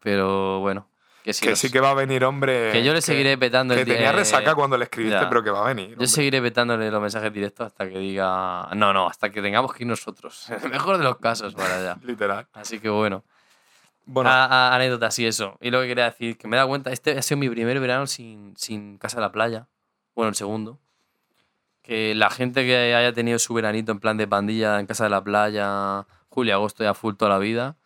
pero bueno. Que, sí que sí que va a venir, hombre. que yo le seguiré petando Que el día- tenía resaca cuando le escribiste, ya. pero que va a venir. Yo hombre. seguiré petándole los mensajes directos hasta que diga. No, no, hasta que tengamos que ir nosotros. [laughs] El mejor de los casos para allá. [laughs] Literal. Así que bueno. Bueno, A- a- anécdota, sí, eso. Y lo que quería decir, que me he dado cuenta, este ha sido mi primer verano sin, sin casa a la playa. Bueno, el segundo. Que la gente que haya tenido su veranito en plan de pandilla en casa de la playa, julio, agosto, ya full toda la vida,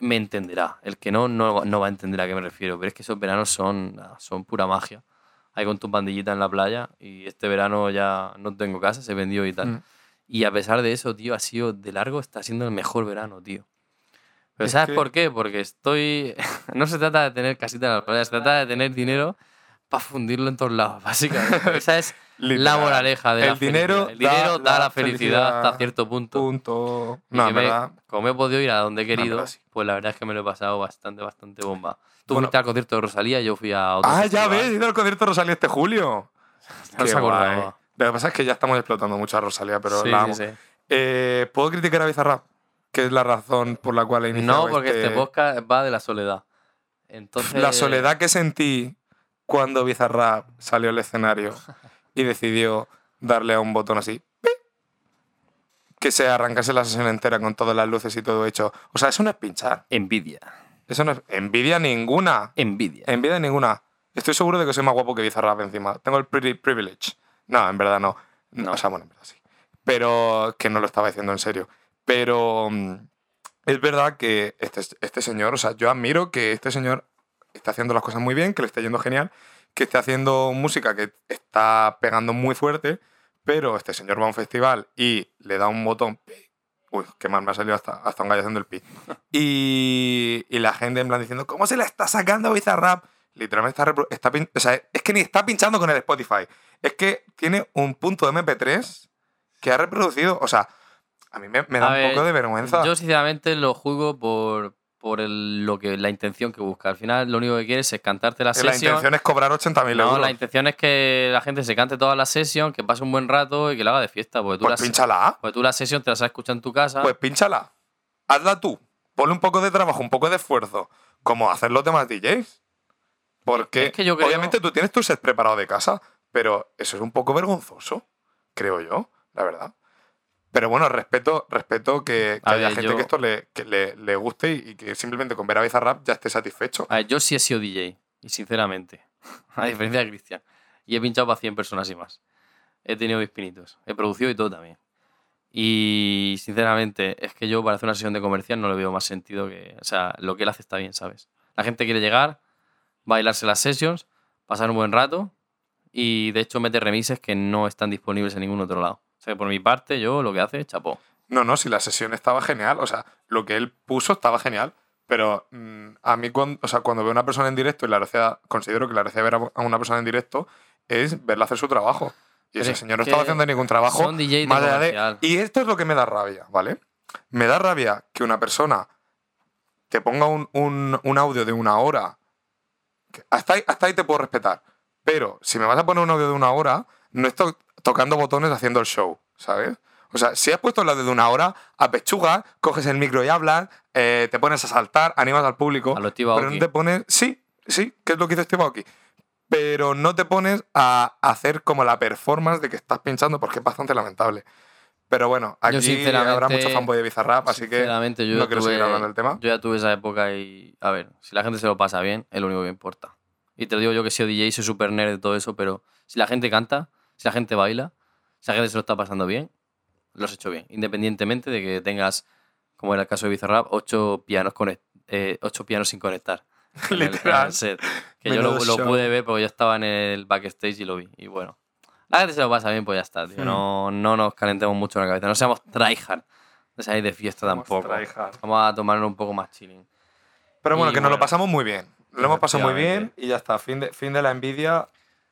me entenderá. El que no, no, no va a entender a qué me refiero. Pero es que esos veranos son, son pura magia. Ahí con tu pandillita en la playa y este verano ya no tengo casa, se vendió y tal. Mm. Y a pesar de eso, tío, ha sido de largo, está siendo el mejor verano, tío. Pero Es ¿sabes que- por qué? Porque estoy... [laughs] no se trata de tener casita en la playa, se trata de tener dinero para fundirlo en todos lados, [laughs] básicamente. Esa es la moraleja de El la dinero felicidad. El dinero da da, la felicidad, felicidad. hasta cierto punto. punto. No, me- como he podido ir a donde he querido, sí. pues la verdad es que me lo he pasado bastante, bastante bomba. Tú Bueno. fuiste al concierto de Rosalía, yo fui a otro Ah, ya ves, he ido al concierto de Rosalía este julio. [laughs] No Qué se acordaba. guay. Lo que pasa es que ya estamos explotando mucho a Rosalía, pero Sí, la amo. sí. Eh, ¿Puedo criticar a Bizarrap? Que es la razón por la cual he iniciado No, porque este podcast va de la soledad. Entonces, La soledad que sentí cuando Bizarrap salió al escenario [laughs] y decidió darle a un botón así. Que se arrancase la sesión entera con todas las luces y todo hecho. O sea, eso no es pinchar. Envidia. Eso no es envidia ninguna. Envidia. Envidia ninguna. Estoy seguro de que soy más guapo que Bizarrap encima. Tengo el pri- privilege. No, en verdad no. No. O sea, bueno, en verdad sí. Pero que no lo estaba diciendo en serio. Pero mm, es verdad que este, este señor, o sea, yo admiro que este señor está haciendo las cosas muy bien, que le está yendo genial, que esté haciendo música que está pegando muy fuerte, pero este señor va a un festival y le da un botón. Uy, qué mal, me ha salido hasta, hasta un gallo haciendo el pi. [laughs] Y, y la gente en plan diciendo, ¿cómo se la está sacando Bizarrap? Literalmente está, está o sea, es que ni está pinchando con el Spotify. Es que tiene un punto de MP3 que ha reproducido. O sea, a mí me, me da A un ver, poco de vergüenza. Yo sinceramente lo juzgo por, por el- lo que, la intención que busca. Al final lo único que quieres es cantarte la la sesión. intención es cobrar 80.000 no, euros. la intención es que la gente se cante toda la sesión, que pase un buen rato y que la haga de fiesta. Porque tú, Pues la, pínchala. porque tú la sesión te la sabes escuchar en tu casa. Pues pínchala. Hazla tú. Ponle un poco de trabajo, un poco de esfuerzo. Como hacen los demás DJs. Porque Es que yo creo- obviamente tú tienes tu set preparado de casa, pero eso es un poco vergonzoso, creo yo, la verdad. Pero bueno, respeto, respeto que, que A haya ver, gente yo- que esto le, que le, le guste y, que simplemente con ver a Bizarrap ya esté satisfecho. A ver, yo sí he sido DJ, y sinceramente, [laughs] a diferencia de Cristian. Y he pinchado para 100 personas y más. He tenido mis pinitos. He producido y todo también. Y sinceramente, es que yo para hacer una sesión de comercial no le veo más sentido que. O sea, lo que él hace está bien, ¿sabes? La gente quiere llegar, bailarse las sessions, pasar un buen rato y de hecho mete remises que no están disponibles en ningún otro lado. O sea, por mi parte, yo lo que hace, chapó. No, no, si la sesión estaba genial. O sea, lo que él puso estaba genial. Pero mm, a mí, cuando, o sea, cuando veo a una persona en directo y la gracia, considero que la gracia de ver a una persona en directo es verla hacer su trabajo. Y ese es señor no estaba haciendo ningún trabajo. son DJ de más allá de-. Y esto es lo que me da rabia, ¿vale? Me da rabia que una persona te ponga un, un- un audio de una hora. hasta, ahí, hasta ahí te puedo respetar. Pero si me vas a poner un audio de una hora, no estoy tocando botones haciendo el show, ¿sabes? O sea, si has puesto audio de una hora, apechugas, coges el micro y hablas, eh, te pones a saltar, animas al público. A lo pero no te pones. Sí, sí, que es lo que hizo Steve Aoki. Pero no te pones a hacer como la performance de que estás pinchando, porque es bastante lamentable. Pero bueno, aquí habrá mucho fanboy de Bizarrap, así que yo no quiero tuve- seguir hablando del tema. Yo ya tuve esa época y. A ver, si la gente se lo pasa bien, es lo único que importa. Y te lo digo yo que sido DJ, soy super nerd de todo eso, pero si la gente canta, si la gente baila, si la gente se lo está pasando bien, lo has hecho bien. Independientemente de que tengas, como era el caso de Bizarrap, ocho pianos, conect- eh, ocho pianos sin conectar. en en Literal. set. Que yo lo, lo pude ver porque yo estaba en el backstage y lo vi. Y bueno, la gente se lo pasa bien, pues ya está, tío. No, no nos calentemos mucho la cabeza. No seamos tryhard de salir de fiesta Vamos tampoco. tryhard. Vamos a tomarlo un poco más chilling. Pero bueno, Y que nos lo bueno, pasamos muy bien. Lo hemos pasado muy bien y ya está. Fin de, fin de la envidia.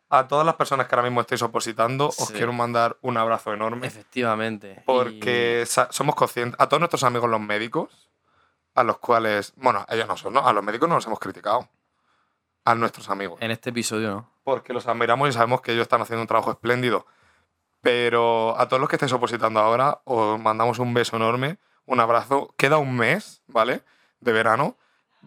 A todas las personas que ahora mismo estáis opositando, os quiero mandar un abrazo enorme. Efectivamente. Porque somos conscientes, a todos nuestros amigos los médicos, a los cuales, bueno, ellos no son, ¿no? A los médicos no los hemos criticado. A nuestros amigos. En este episodio no. Porque los admiramos y sabemos que ellos están haciendo un trabajo espléndido. Pero a todos los que estáis opositando ahora, os mandamos un beso enorme, un abrazo. Queda un mes, ¿vale? De verano.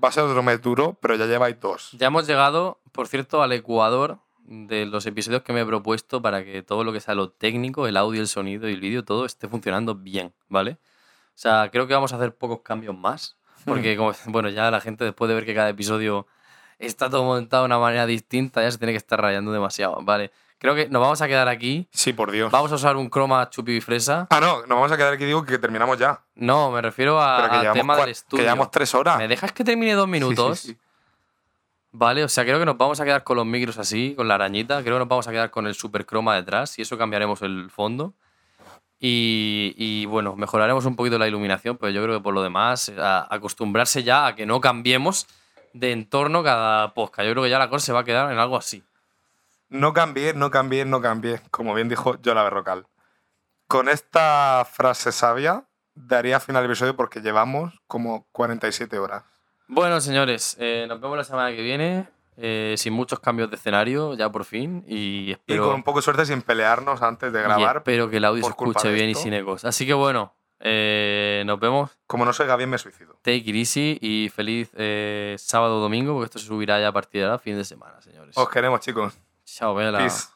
Va a ser otro mes duro, pero ya lleváis dos. Ya hemos llegado, por cierto, al ecuador de los episodios que me he propuesto para que todo lo que sea lo técnico, el audio, el sonido y el vídeo, todo esté funcionando bien, ¿vale? O sea, creo que vamos a hacer pocos cambios más. [laughs] Porque, como, bueno, ya la gente después de ver que cada episodio está todo montado de una manera distinta, ya se tiene que estar rayando demasiado, ¿vale? Creo que nos vamos a quedar aquí. Sí, por Dios. Vamos a usar un croma chupi y fresa. Ah, no, nos vamos a quedar aquí, digo que terminamos ya. No, me refiero que al tema del que estudio. llevamos tres horas. ¿Me dejas que termine dos Sí, sí, minutos? sí. Vale, o sea, creo que nos vamos a quedar con los micros así, con la arañita. Creo que nos vamos a quedar con el super croma detrás y eso cambiaremos el fondo. Y, y, bueno, mejoraremos un poquito la iluminación, pero yo creo que por lo demás, a- acostumbrarse ya a que no cambiemos de entorno cada podcast. Yo creo que ya la cosa se va a quedar en algo así. No cambié, no cambié, no cambié, como bien dijo Yola Berrocal. Con esta frase sabia daría fin al episodio porque llevamos como 47 horas. Bueno, señores, eh, nos vemos la semana que viene, eh, sin muchos cambios de escenario, ya por fin. Y con un poco de suerte sin pelearnos antes de grabar. espero que el audio se escuche bien y sin ecos. Así que bueno, eh, nos vemos. Como no soy bien, me suicido. Take it easy y feliz eh, sábado o domingo, porque esto se subirá ya a partir de ahora, fin de semana, señores. Os queremos, chicos. Chao, vela. Peace.